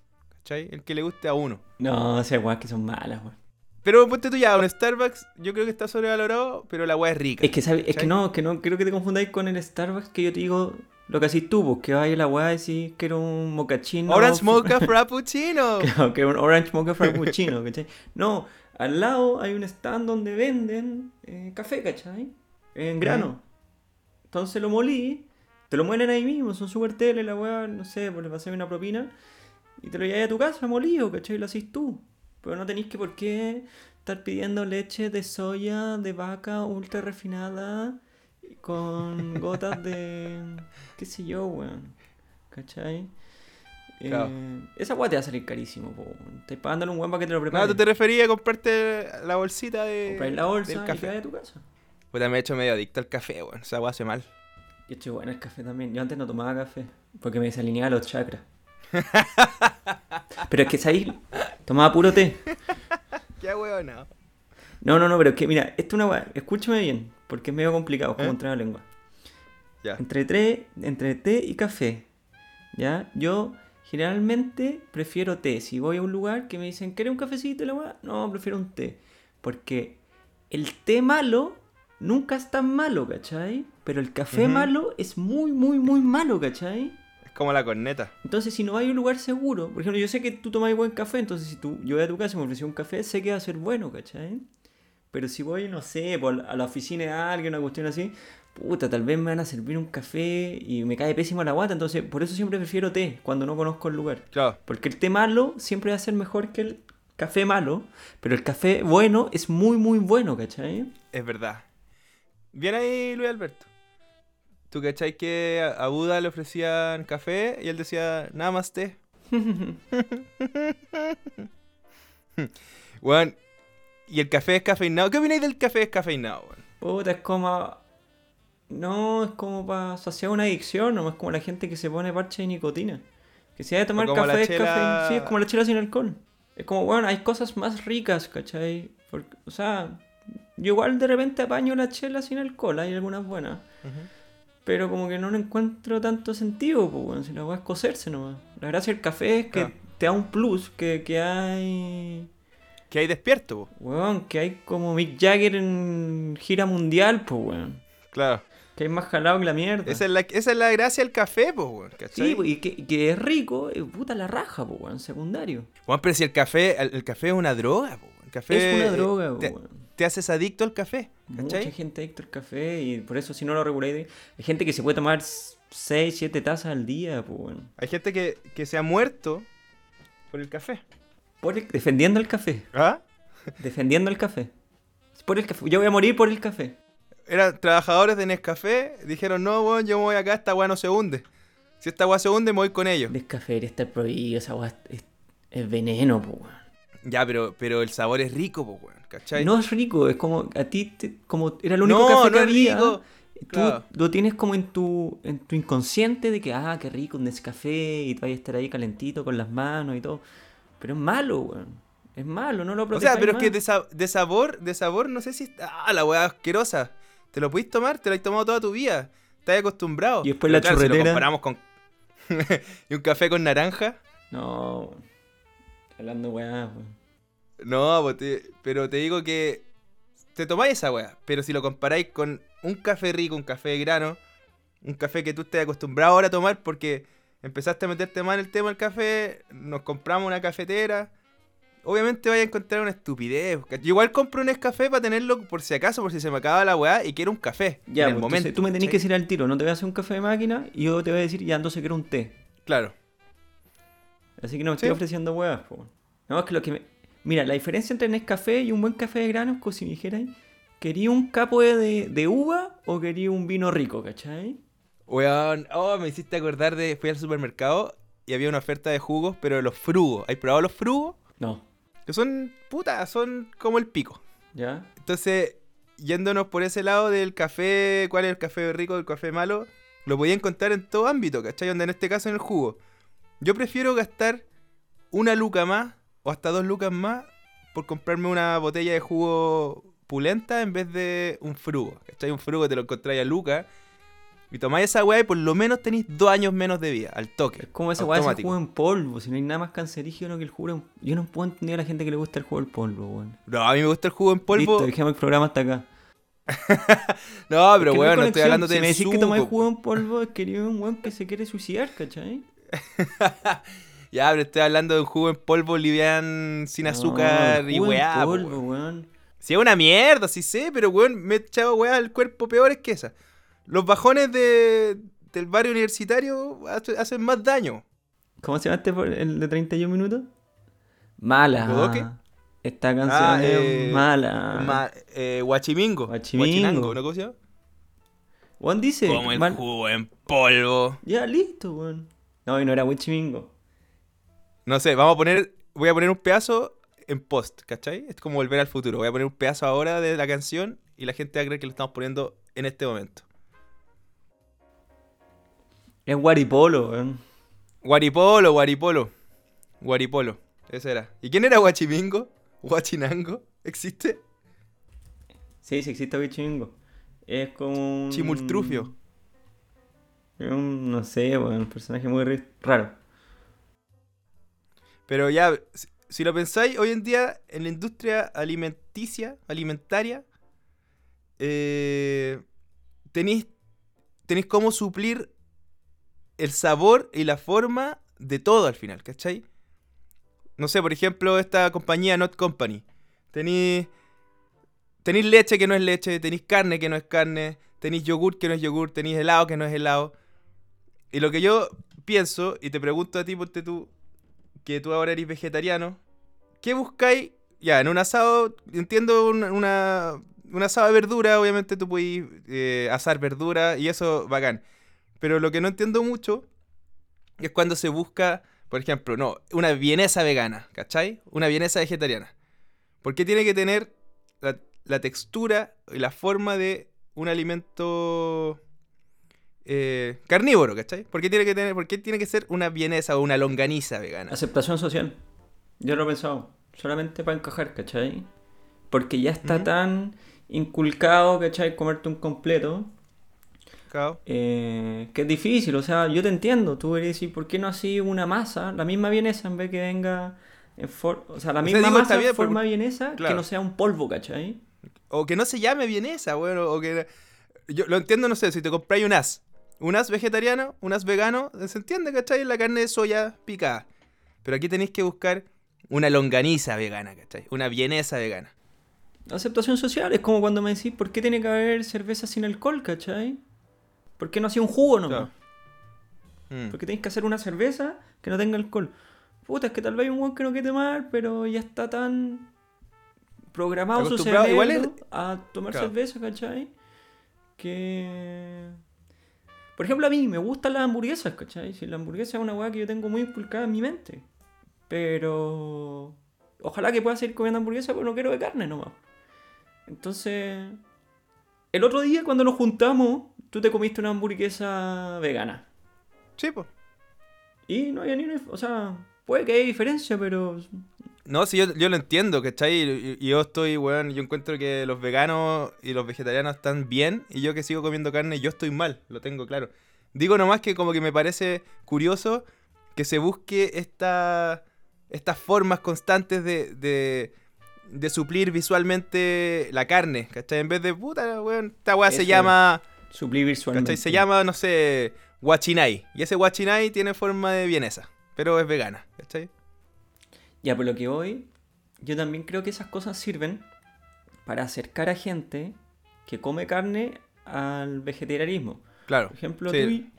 ¿Cachai? El que le guste a uno. No, esas weas que son malas, weón. Pero ponte tú ya, un Starbucks yo creo que está sobrevalorado, pero la weá es rica. Es que, ¿sabes? es que no, que no creo que te confundáis con el Starbucks que yo te digo lo que haces tú, pues, que vaya la weá y decís que era un mocachino. Orange Mocha Frappuccino. Claro, que era un Orange Mocha Frappuccino, ¿cachai? No, al lado hay un stand donde venden eh, café, ¿cachai? En grano. Entonces lo molí, te lo muelen ahí mismo, son súper tele, la weá, no sé, pues le pasé una propina y te lo llevas a tu casa molido, ¿cachai? Y lo hacís tú. Pero no tenéis que por qué estar pidiendo leche de soya de vaca ultra refinada con gotas de. qué sé yo, weón. ¿cachai? Claro. Eh, esa weá te va a salir carísimo, po. Estás pagándole un weón para que te lo prepare. No, tú te referías a comprarte la bolsita de. Compráis la bolsa del café. a tu casa. Puta, me he hecho medio adicto al café, weón. Esa weá hace mal. Yo estoy bueno el café también. Yo antes no tomaba café porque me desalineaba los chakras. pero es que ¿sabéis? Tomaba puro té. Qué weón, no. No, no, pero es que mira, esto es una. Escúchame bien, porque es medio complicado, como ¿Eh? la lengua. Ya. Entre, tre- entre té y café, ¿ya? Yo generalmente prefiero té. Si voy a un lugar que me dicen, ¿quieres un cafecito? la weá? No, prefiero un té. Porque el té malo nunca es tan malo, ¿cachai? Pero el café malo es muy, muy, muy malo, ¿cachai? Como la corneta. Entonces, si no hay un lugar seguro, por ejemplo, yo sé que tú tomas buen café, entonces si tú, yo voy a tu casa y me ofrecí un café, sé que va a ser bueno, ¿cachai? Pero si voy, no sé, por, a la oficina de alguien, una cuestión así, puta, tal vez me van a servir un café y me cae pésimo la guata, entonces por eso siempre prefiero té cuando no conozco el lugar. Claro. Porque el té malo siempre va a ser mejor que el café malo, pero el café bueno es muy, muy bueno, ¿cachai? Es verdad. Bien ahí, Luis Alberto. ¿Tú cachai que a Buda le ofrecían café y él decía, té? Weón, y el café descafeinado. ¿Qué opináis del café descafeinado, weón? Puta, es como... No, es como para saciar una adicción, no es como la gente que se pone parche de nicotina. Que si hay de tomar café, chela- café, sí, es como la chela sin alcohol. Es como, bueno, hay cosas más ricas, ¿cachai? Porque, o sea, yo igual de repente apaño la chela sin alcohol, hay algunas buenas. Pero como que no le encuentro tanto sentido, pues, bueno, si la voy a cocerse nomás. La gracia del café es que Claro. te da un plus, que, que hay... Que hay despierto, po. Weón, que hay como Mick Jagger en gira mundial, pues, weón. Claro. Que hay más jalado que la mierda. Esa es la, esa es la gracia del café, po, weón. Sí, pues, y que, que es rico, es puta la raja, pues, weón, secundario. Weón, pero si el café, el, el café es una droga, weón. El café es una droga, te, weón. Te haces adicto al café, Mucha ¿cachai? gente adicta al café y por eso si no lo reguláis, hay gente que se puede tomar 6, 7 tazas al día, pues, weón. Hay gente que, que se ha muerto por el café. Por el- defendiendo el café, ¿Ah? defendiendo el café. Por el café, yo voy a morir por el café. Eran trabajadores de Nescafé, dijeron, no, weón, yo me voy acá, esta weá no se hunde. Si esta weá se hunde, me voy con ellos. El café debería estar prohibido, esa weá es, es veneno, pues. Ya, pero, pero el sabor es rico, weón, ¿cachai? No es rico, es como a ti, te- como era el único No, café no que había. rico. Tú Claro. lo tienes como en tu, en tu inconsciente de que, ah, qué rico un Nescafé y tú vas a estar ahí calentito con las manos y todo. Pero es malo, weón. Es malo, no lo o sea, pero es que más. de, sa- de sabor, de sabor, no sé si... Ah, la weá asquerosa. ¿Te lo pudiste tomar? ¿Te lo has tomado toda tu vida? ¿Estás acostumbrado? Y después Pero la claro, Si lo comparamos con... y un café con naranja. No, weón. Hablando weá, weón. No, pues te- pero te digo que te tomáis esa weá, pero si lo comparáis con un café rico, un café de grano, un café que tú estés acostumbrado ahora a tomar porque empezaste a meterte más en el tema del café, nos compramos una cafetera, obviamente vaya a encontrar una estupidez. Yo igual compro un café para tenerlo por si acaso, por si se me acaba la weá y quiero un café Ya, en el pues, momento. tú me tenés que decir al tiro, no te voy a hacer un café de máquina y yo te voy a decir, ya entonces quiero un té. Claro. Así que no me Sí. estoy ofreciendo huevas, po. No, es que lo que me... Mira, la diferencia entre Nescafé y un buen café de granos, como si me dijerais, ¿quería un capo de, de uva o quería un vino rico, cachai? Weón, oh, me hiciste acordar de. Fui al supermercado y había una oferta de jugos, pero de los frugos. ¿Has probado los frugos? No, Que son, puta, son como el pico. ¿ya? Entonces, yéndonos por ese lado del café, cuál es el café rico, el café malo, lo podía encontrar en todo ámbito, ¿cachai? Donde en este caso en el jugo. Yo prefiero gastar una luca más o hasta dos lucas más por comprarme una botella de jugo pulenta en vez de un frugo, ¿cachai? Un frugo te lo encontráis a luca y tomáis esa weá y por lo menos tenéis dos años menos de vida, al toque. Es como esa hueá ese jugo en polvo, si no hay nada más cancerígeno que el jugo en... Yo no puedo entender a la gente que le gusta el jugo en polvo, weón. No, a mí me gusta el jugo en polvo. Listo, dejemos el programa hasta acá. No, pero que weón, no estoy hablando Si del me decís que suco, tomáis po. jugo en polvo, es que eres un weón que se quiere suicidar, ¿cachai? Ya, pero estoy hablando de un jugo en polvo livian sin No, azúcar y en weá. po, polvo, weón. Si es una mierda, sí sé, pero weón, me he echado weá al cuerpo peores que esa. Los bajones de, del barrio universitario hace- hacen más daño. ¿Cómo se llama este por- el de 31 minutos? Mala. ¿Bodoque? Esta canción Ah, es eh, mala. Ma- eh, guachimingo. Guachimingo. Guachinango, ¿no? ¿Cómo se llama? Juan dice. Como el mal- jugo en polvo. Ya, listo, weón. No, y no era Huichimingo. No sé, vamos a poner. Voy a poner un pedazo en post, ¿cachai? Es como volver al futuro. Voy a poner un pedazo ahora de la canción y la gente va a creer que lo estamos poniendo en este momento. Es Guaripolo, weón. Guaripolo, Guaripolo. Guaripolo. Ese era. ¿Y quién era Guachimingo? ¿Guachinango? ¿Existe? Sí, sí existe Huichimingo. Es como un. Chimultrufio. No sé, weón. Un personaje muy raro. Pero ya, si- si lo pensáis, hoy en día en la industria alimenticia, alimentaria, eh, tenéis, tenéis cómo suplir el sabor y la forma de todo al final, ¿cachai? No sé, por ejemplo, esta compañía Not Company. Tenéis, tenéis leche que no es leche, tenéis carne que no es carne, tenéis yogur que no es yogur, tenéis helado que no es helado. Y lo que yo pienso, y te pregunto a ti, porque tú, que tú ahora eres vegetariano, ¿qué buscáis? Ya, en un asado, entiendo una, una- un asado de verdura, obviamente tú puedes eh, asar verdura y eso, bacán. Pero lo que no entiendo mucho es cuando se busca, por ejemplo, no, una vienesa vegana, ¿cachai? Una vienesa vegetariana. ¿Por qué tiene que tener la textura y la forma de un alimento eh, carnívoro, ¿cachai? ¿Por qué, tiene que tener, ¿Por qué tiene que ser una vienesa o una longaniza vegana? Aceptación social. Yo lo he pensado. Solamente para encajar, ¿cachai? Porque ya está tan inculcado, ¿cachai? Comerte un completo. Eh, que es difícil, o sea, yo te entiendo. Tú deberías decir, ¿por qué no así una masa? La misma vienesa en vez que venga en for- O sea, la O sea, misma digo, masa en forma porque- vienesa que no sea un polvo, ¿cachai? O que no se llame vienesa, bueno, o que... Yo lo entiendo, no sé, si te compráis un as. Un as vegetariano, un as vegano, se entiende, ¿cachai? La carne de soya picada. Pero aquí tenéis que buscar una longaniza vegana, ¿cachai? Una vienesa vegana. Aceptación social es como cuando me decís, ¿por qué tiene que haber cerveza sin alcohol, ¿cachai? ¿Por qué no hacía un jugo nomás? Claro. Mm. Porque tenéis que hacer una cerveza que no tenga alcohol. Puta, es que tal vez hay un weón que no quiere tomar, pero ya está tan programado su cerebro igual a tomar Claro. cerveza, ¿cachai? Que... Por ejemplo, a mí me gustan las hamburguesas, ¿cachai? Si la hamburguesa es una weá que yo tengo muy inculcada en mi mente. Pero... Ojalá que pueda seguir comiendo hamburguesa, pero no quiero de carne nomás. Entonces... El otro día cuando nos juntamos, tú te comiste una hamburguesa vegana. Sí, pues. Y no había ni una... O sea, puede que haya diferencia, pero... No, sí, yo, yo lo entiendo, ¿cachai? Y, y yo estoy, weón, yo encuentro que los veganos y los vegetarianos están bien y yo que sigo comiendo carne, yo estoy mal, lo tengo claro. Digo nomás que como que me parece curioso que se busque esta, estas formas constantes de, de, de suplir visualmente la carne, ¿cachai? En vez de, puta, weón, esta weá se llama, Suplir visualmente. ¿cachai? Se llama, no sé, guachinay. Y ese guachinay tiene forma de vienesa, pero es vegana, ¿cachai? Ya, por lo que hoy, yo también creo que esas cosas sirven para acercar a gente que come carne al vegetarianismo. Claro. Por ejemplo, sí. tú y-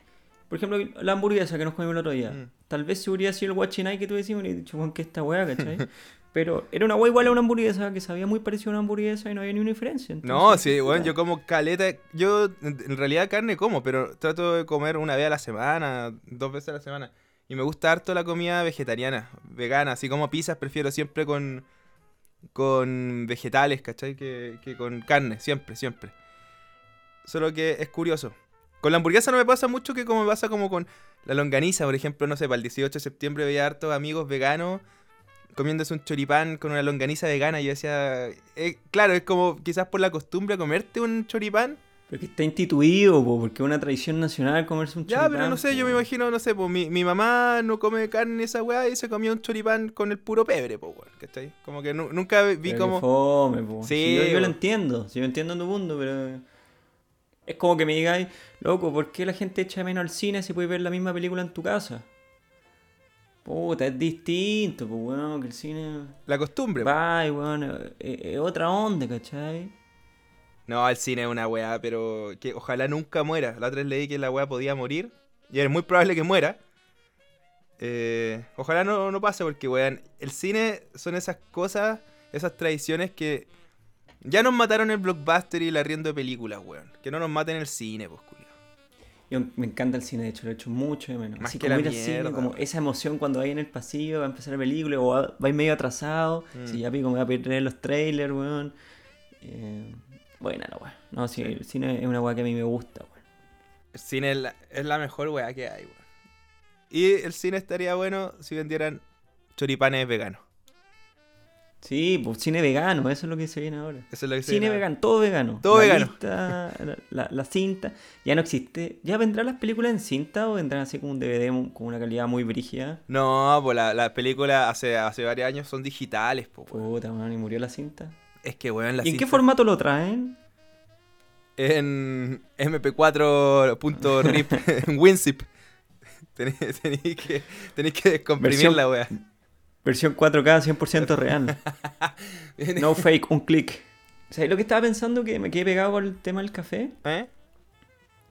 por ejemplo, la hamburguesa que nos comimos el otro día. Mm. Tal vez si hubiera sido el guachinay que tú decías, hubiera dicho, Juan, que esta weá, ¿cachai? Pero era una weá igual a una hamburguesa, que sabía muy parecido a una hamburguesa y no había ni una diferencia. No, sí, bueno, yo como caleta. Yo en realidad carne como, pero trato de comer una vez a la semana, dos veces a la semana. Y me gusta harto la comida vegetariana, vegana. Así como pizzas, prefiero siempre con, con vegetales, ¿cachai? Que, que con carne, siempre, siempre. Solo que es curioso. Con la hamburguesa no me pasa mucho que como me pasa como con la longaniza, por ejemplo, no sé, para el 18 de septiembre veía hartos amigos veganos comiéndose un choripán con una longaniza vegana. Y yo decía, eh, claro, es como quizás por la costumbre comerte un choripán. Pero que está instituido, po, porque es una tradición nacional comerse un Ya, pero choripán, no sé, po. yo me imagino, no sé, pues mi, mi mamá no come carne esa weá y se comió un choripán con el puro pebre, pues weón, ¿cachai? Como que nu- nunca vi Pero como... fome, po. Sí, Sí, yo, lo entiendo, sí, yo entiendo tu mundo, pero es como que me digáis, loco, ¿por qué la gente echa menos al cine si puedes ver la misma película en tu casa? Puta, es distinto, pues weón, que el cine La costumbre. weón, es, es otra onda, ¿cachai? No, el cine es una weá, pero que ojalá nunca muera. La otra vez leí que la weá podía morir y es muy probable que muera. Eh, ojalá no, no pase porque, weón, el cine son esas cosas, esas tradiciones que ya nos mataron el blockbuster y el arriendo de películas, weón. Que no nos maten el cine, pues, culiao. Yo me encanta el cine, de hecho, lo echo mucho de menos. Más Así que como la ir al cine, mierda, como esa emoción cuando vais en el pasillo, va a empezar la película, o va- vais medio atrasado, Mm. si ya pico me voy a perder los trailers, weón. Eh, buena la weón. No, sí, el cine es una weá que a mí me gusta, weón. El cine es la, es la mejor weá que hay, weón. Y el cine estaría bueno si vendieran choripanes veganos. Sí, pues cine vegano, eso es lo que se viene ahora. Eso es lo que se Cine viene vegano, todo vegano. Todo La vegano. lista, la, la- la cinta, ya no existe. ¿Ya vendrán las películas en cinta o vendrán así como un DVD con una calidad muy brígida? No, pues las la películas hace, hace varios años son digitales, pues. Puta, weón, y murió la cinta. Es que, weón, la ¿Y en qué formato lo traen? En mp4.rip, en WinZip. Tenéis que, que descomprimir la weá. Versión 4K 100% real. No fake, un clic. ¿Sabes lo que estaba pensando que me quedé pegado con el tema del café? ¿Eh?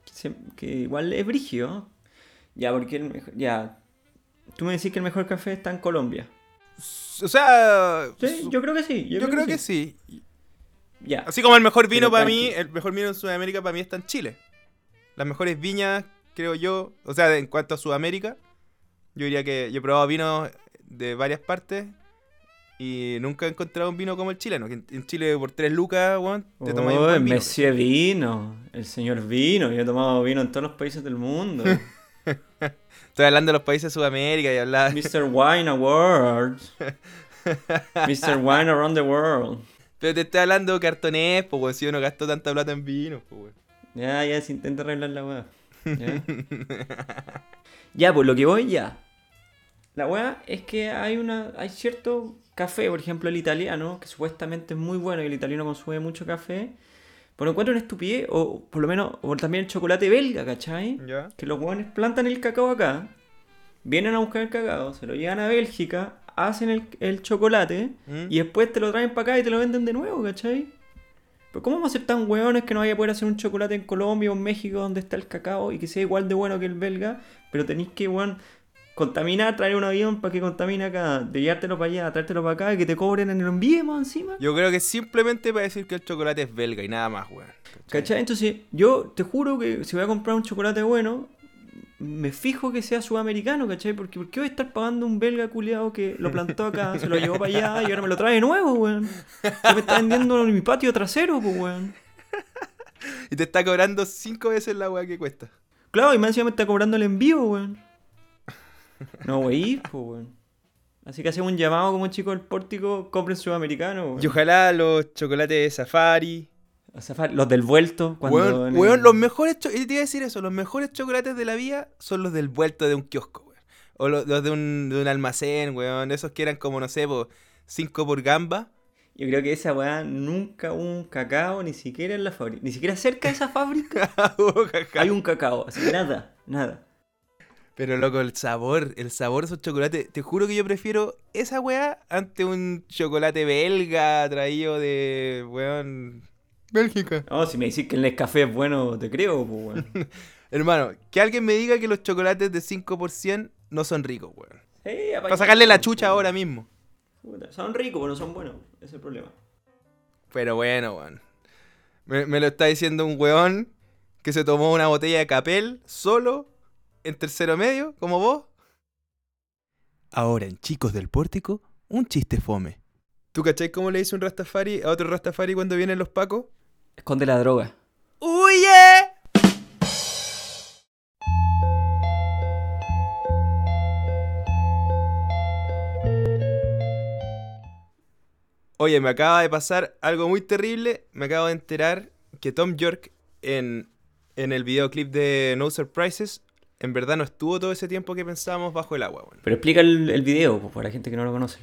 siem- que igual es brigio. Ya, porque el mejor, ya. Tú me decís que el mejor café está en Colombia. O sea, Sí, yo creo que sí. yo, creo que sí. Ya. Así como el mejor vino Pero para mí, el mejor vino en Sudamérica para mí está en Chile. Las mejores viñas, creo yo, o sea, en cuanto a Sudamérica, yo diría que yo he probado vinos de varias partes y nunca he encontrado un vino como el chileno. Que en, Chile por 3 lucas, weón, te tomas un Oh, buen vino. Monsieur Vino. El señor Vino. Yo he tomado vino en todos los países del mundo. Estoy hablando de los países de Sudamérica y hablaba... Mr. Wine Awards. Mr. Wine Around the World. Pero te estoy hablando de cartonés, pues, weón, si uno gastó tanta plata en vino, pues, weón. Ya, ya, se intenta arreglar la weá. Ya. ya, pues lo que voy ya. La weá es que hay una. hay cierto café, por ejemplo, el italiano, que supuestamente es muy bueno y el italiano consume mucho café. Pero encuentro una estupidez, o por lo menos, o también el chocolate belga, ¿cachai? Que los hueones plantan el cacao acá, vienen a buscar el cacao, se lo llevan a Bélgica, hacen el, el chocolate ¿Mm? y después te lo traen para acá y te lo venden de nuevo, ¿cachai? Pero ¿cómo vamos a ser tan hueones que no vaya a poder hacer un chocolate en Colombia o en México donde está el cacao y que sea igual de bueno que el belga? Pero tenéis que, weón, contaminar, traer un avión para que contamine acá, de llevártelo para allá, traértelo para acá y que te cobren en el envío más encima. Yo creo que simplemente para decir que el chocolate es belga y nada más, weón. ¿Cachai? Entonces, yo te juro que si voy a comprar un chocolate bueno, me fijo que sea sudamericano, ¿cachai? Porque ¿por qué voy a estar pagando un belga culiado que lo plantó acá, se lo llevó para allá y ahora me lo trae de nuevo, weón? Que me está vendiendo en mi patio trasero, pues, weón. Y te está cobrando cinco veces la weá que cuesta. Claro, y más encima me está cobrando el envío, weón. No, wey, pues, weón. Así que hacemos un llamado como chico del pórtico, compren sudamericano, weón. Y ojalá los chocolates de Safari. Los del vuelto, cuando... Weón, el- weón, los mejores te iba a decir eso, los mejores chocolates de la vida son los del vuelto de un kiosco, weón. O los, los de, un, de un almacén, weón. Esos que eran como, no sé, 5 por gamba. Yo creo que esa weá nunca hubo un cacao, ni siquiera en la fábrica. Ni siquiera cerca de esa fábrica hay un cacao. Así que nada, nada. Pero loco, el sabor, el sabor de esos chocolates, te juro que yo prefiero esa weá ante un chocolate belga traído de, weón, Bélgica. No, si me decís que el Nescafé es bueno, te creo, pues weón. Hermano, que alguien me diga que los chocolates de 5% no son ricos, weón. Sí, Para sacarle la chucha ahora mismo. Son ricos, pero no son buenos. Ese es el problema. Pero bueno, weón. Me, me lo está diciendo un weón que se tomó una botella de capel solo en tercero medio, como vos. Ahora en Chicos del Pórtico, un chiste fome. ¿Tú cachai cómo le dice un Rastafari a otro Rastafari cuando vienen los pacos? Esconde la droga. ¡Huye! Oye, me acaba de pasar algo muy terrible. Me acabo de enterar que Tom York en, en el videoclip de No Surprises en verdad no estuvo todo ese tiempo que pensábamos bajo el agua. weón. Pero explica el, el video, pues, para la gente que no lo conoce.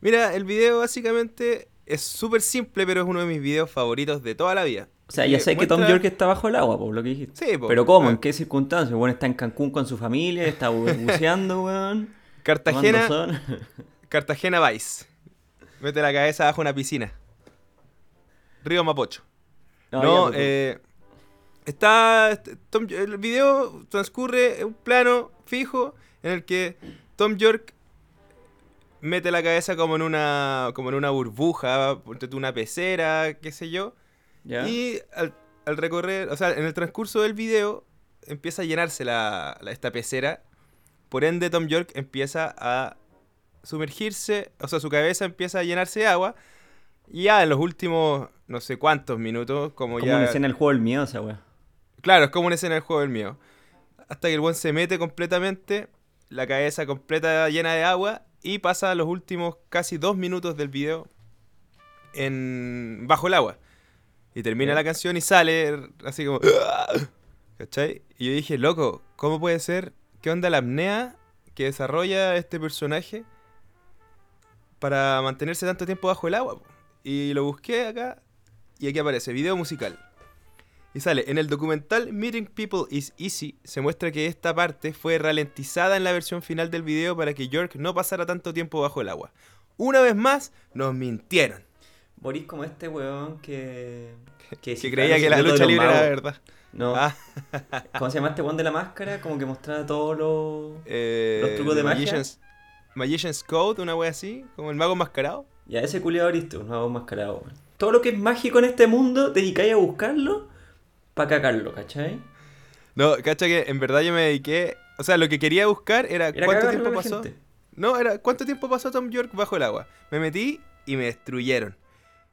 Mira, el video básicamente es súper simple, pero es uno de mis videos favoritos de toda la vida. O sea, ya sé que Tom York está bajo el agua, por lo que dijiste. Sí, po. Pero ¿cómo? Ah. ¿En qué circunstancias? Bueno, está en Cancún con su familia, está bu- buceando, weón. Cartagena. Cartagena Vice. Mete la cabeza bajo una piscina. Río Mapocho. No, No, ya, pues, eh, está. este, Tom- el video transcurre en un plano fijo en el que Tom York mete la cabeza como en una. como en una burbuja, una pecera, qué sé yo. Y al, al recorrer, o sea, en el transcurso del video empieza a llenarse la, la- esta pecera. Por ende, Tom York empieza a sumergirse, o sea, su cabeza empieza a llenarse de agua. Y ya en los últimos, no sé cuántos minutos, como, Como ya... una escena del juego del miedo, esa weón. Claro, es como una escena del juego del mío. Hasta que el buen se mete completamente, la cabeza completa llena de agua, y pasa los últimos casi dos minutos del video en bajo el agua. Y termina la canción y sale así como... ¿Cachai? Y yo dije, loco, ¿cómo puede ser? ¿Qué onda la apnea que desarrolla este personaje para mantenerse tanto tiempo bajo el agua? Y lo busqué acá y aquí aparece, video musical. Y sale, en el documental Meeting People is Easy se muestra que esta parte fue ralentizada en la versión final del video para que York no pasara tanto tiempo bajo el agua. Una vez más, nos mintieron. Morís como este weón que. Que si creía que la lucha libre era verdad. No. Ah, ¿Cómo se llama este one de la máscara? Como que mostraba todos los. eh, Los trucos de The magia. Magician's, Magician's Code, una wea así, como el mago enmascarado. Ya, ese culiado ariste, un nuevo mascarado, weón. Todo lo que es mágico en este mundo, te dedicáis a buscarlo para cagarlo, ¿cachai? No, cacha que en verdad yo me dediqué. O sea, lo que quería buscar era, Era cuánto tiempo pasó. gente. No, era cuánto tiempo pasó Tom York bajo el agua. Me metí y me destruyeron.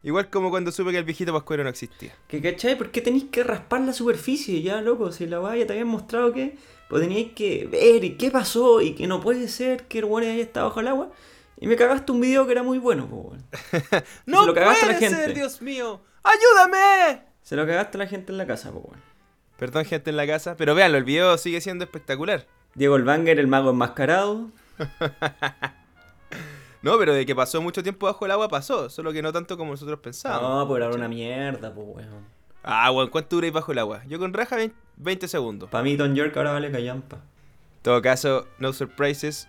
Igual como cuando supe que el viejito Pascuero no existía. ¿Que cachai? ¿Por qué tenéis que raspar la superficie? Ya, loco, si la ya te habían mostrado que pues teníais que ver y qué pasó y que no puede ser que el weón haya estado bajo el agua. Y me cagaste un video que era muy bueno, pues, weón. ¡No lo cagaste a la puede gente. ser, Dios mío! ¡Ayúdame! Se lo cagaste a la gente en la casa, pues, weón. Perdón, gente en la casa, pero véanlo, el video sigue siendo espectacular. Diego el Banger, el mago enmascarado. No, pero de que pasó mucho tiempo bajo el agua pasó, solo que no tanto como nosotros pensábamos. No, pues era una mierda, pues, weón. Ah, bueno, ¿cuánto duráis bajo el agua? Yo con raja 20, 20 segundos. Para mí, Tom York ahora vale callampa. En todo caso, No Surprises,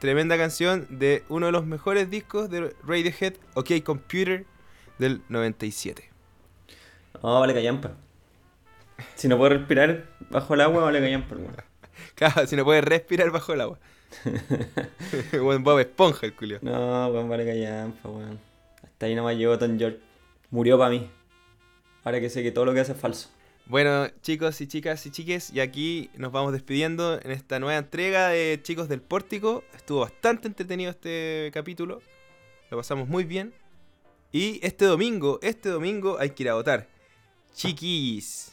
tremenda canción de uno de los mejores discos de Radiohead, OK Computer, del 97. No, vale callampa. Si no puedo respirar bajo el agua, vale callampa, weón. Claro, si no puedes respirar bajo el agua. Buen Bob Esponja, el culio. No, weón, vale callampa, weón. Hasta ahí nomás llegó Tom York. Murió para mí. Ahora que sé que todo lo que hace es falso. Bueno, chicos y chicas y chiques, y aquí nos vamos despidiendo en esta nueva entrega de Chicos del Pórtico. Estuvo bastante entretenido este capítulo. Lo pasamos muy bien. Y este domingo, este domingo hay que ir a votar. Chiquis,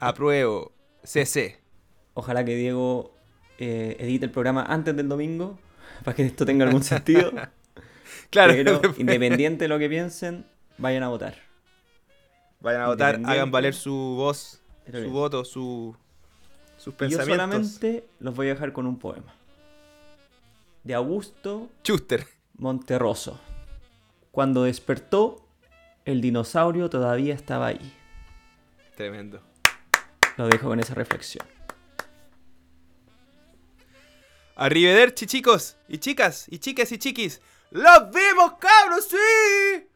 apruebo, CC. Ojalá que Diego eh, edite el programa antes del domingo. Para que esto tenga algún sentido. Claro, Pero independiente de lo que piensen, vayan a votar. vayan a votar, hagan valer su voz, Pero su bien. voto, su, sus Y yo pensamientos. solamente los voy a dejar con un poema. De Augusto Chuster. Monterroso. Cuando despertó, el dinosaurio todavía estaba ahí. Tremendo. Lo dejo con esa reflexión. Arrivederci, chicos y chicas y chiques y chiquis. ¡Los vimos, cabros! ¡Sí!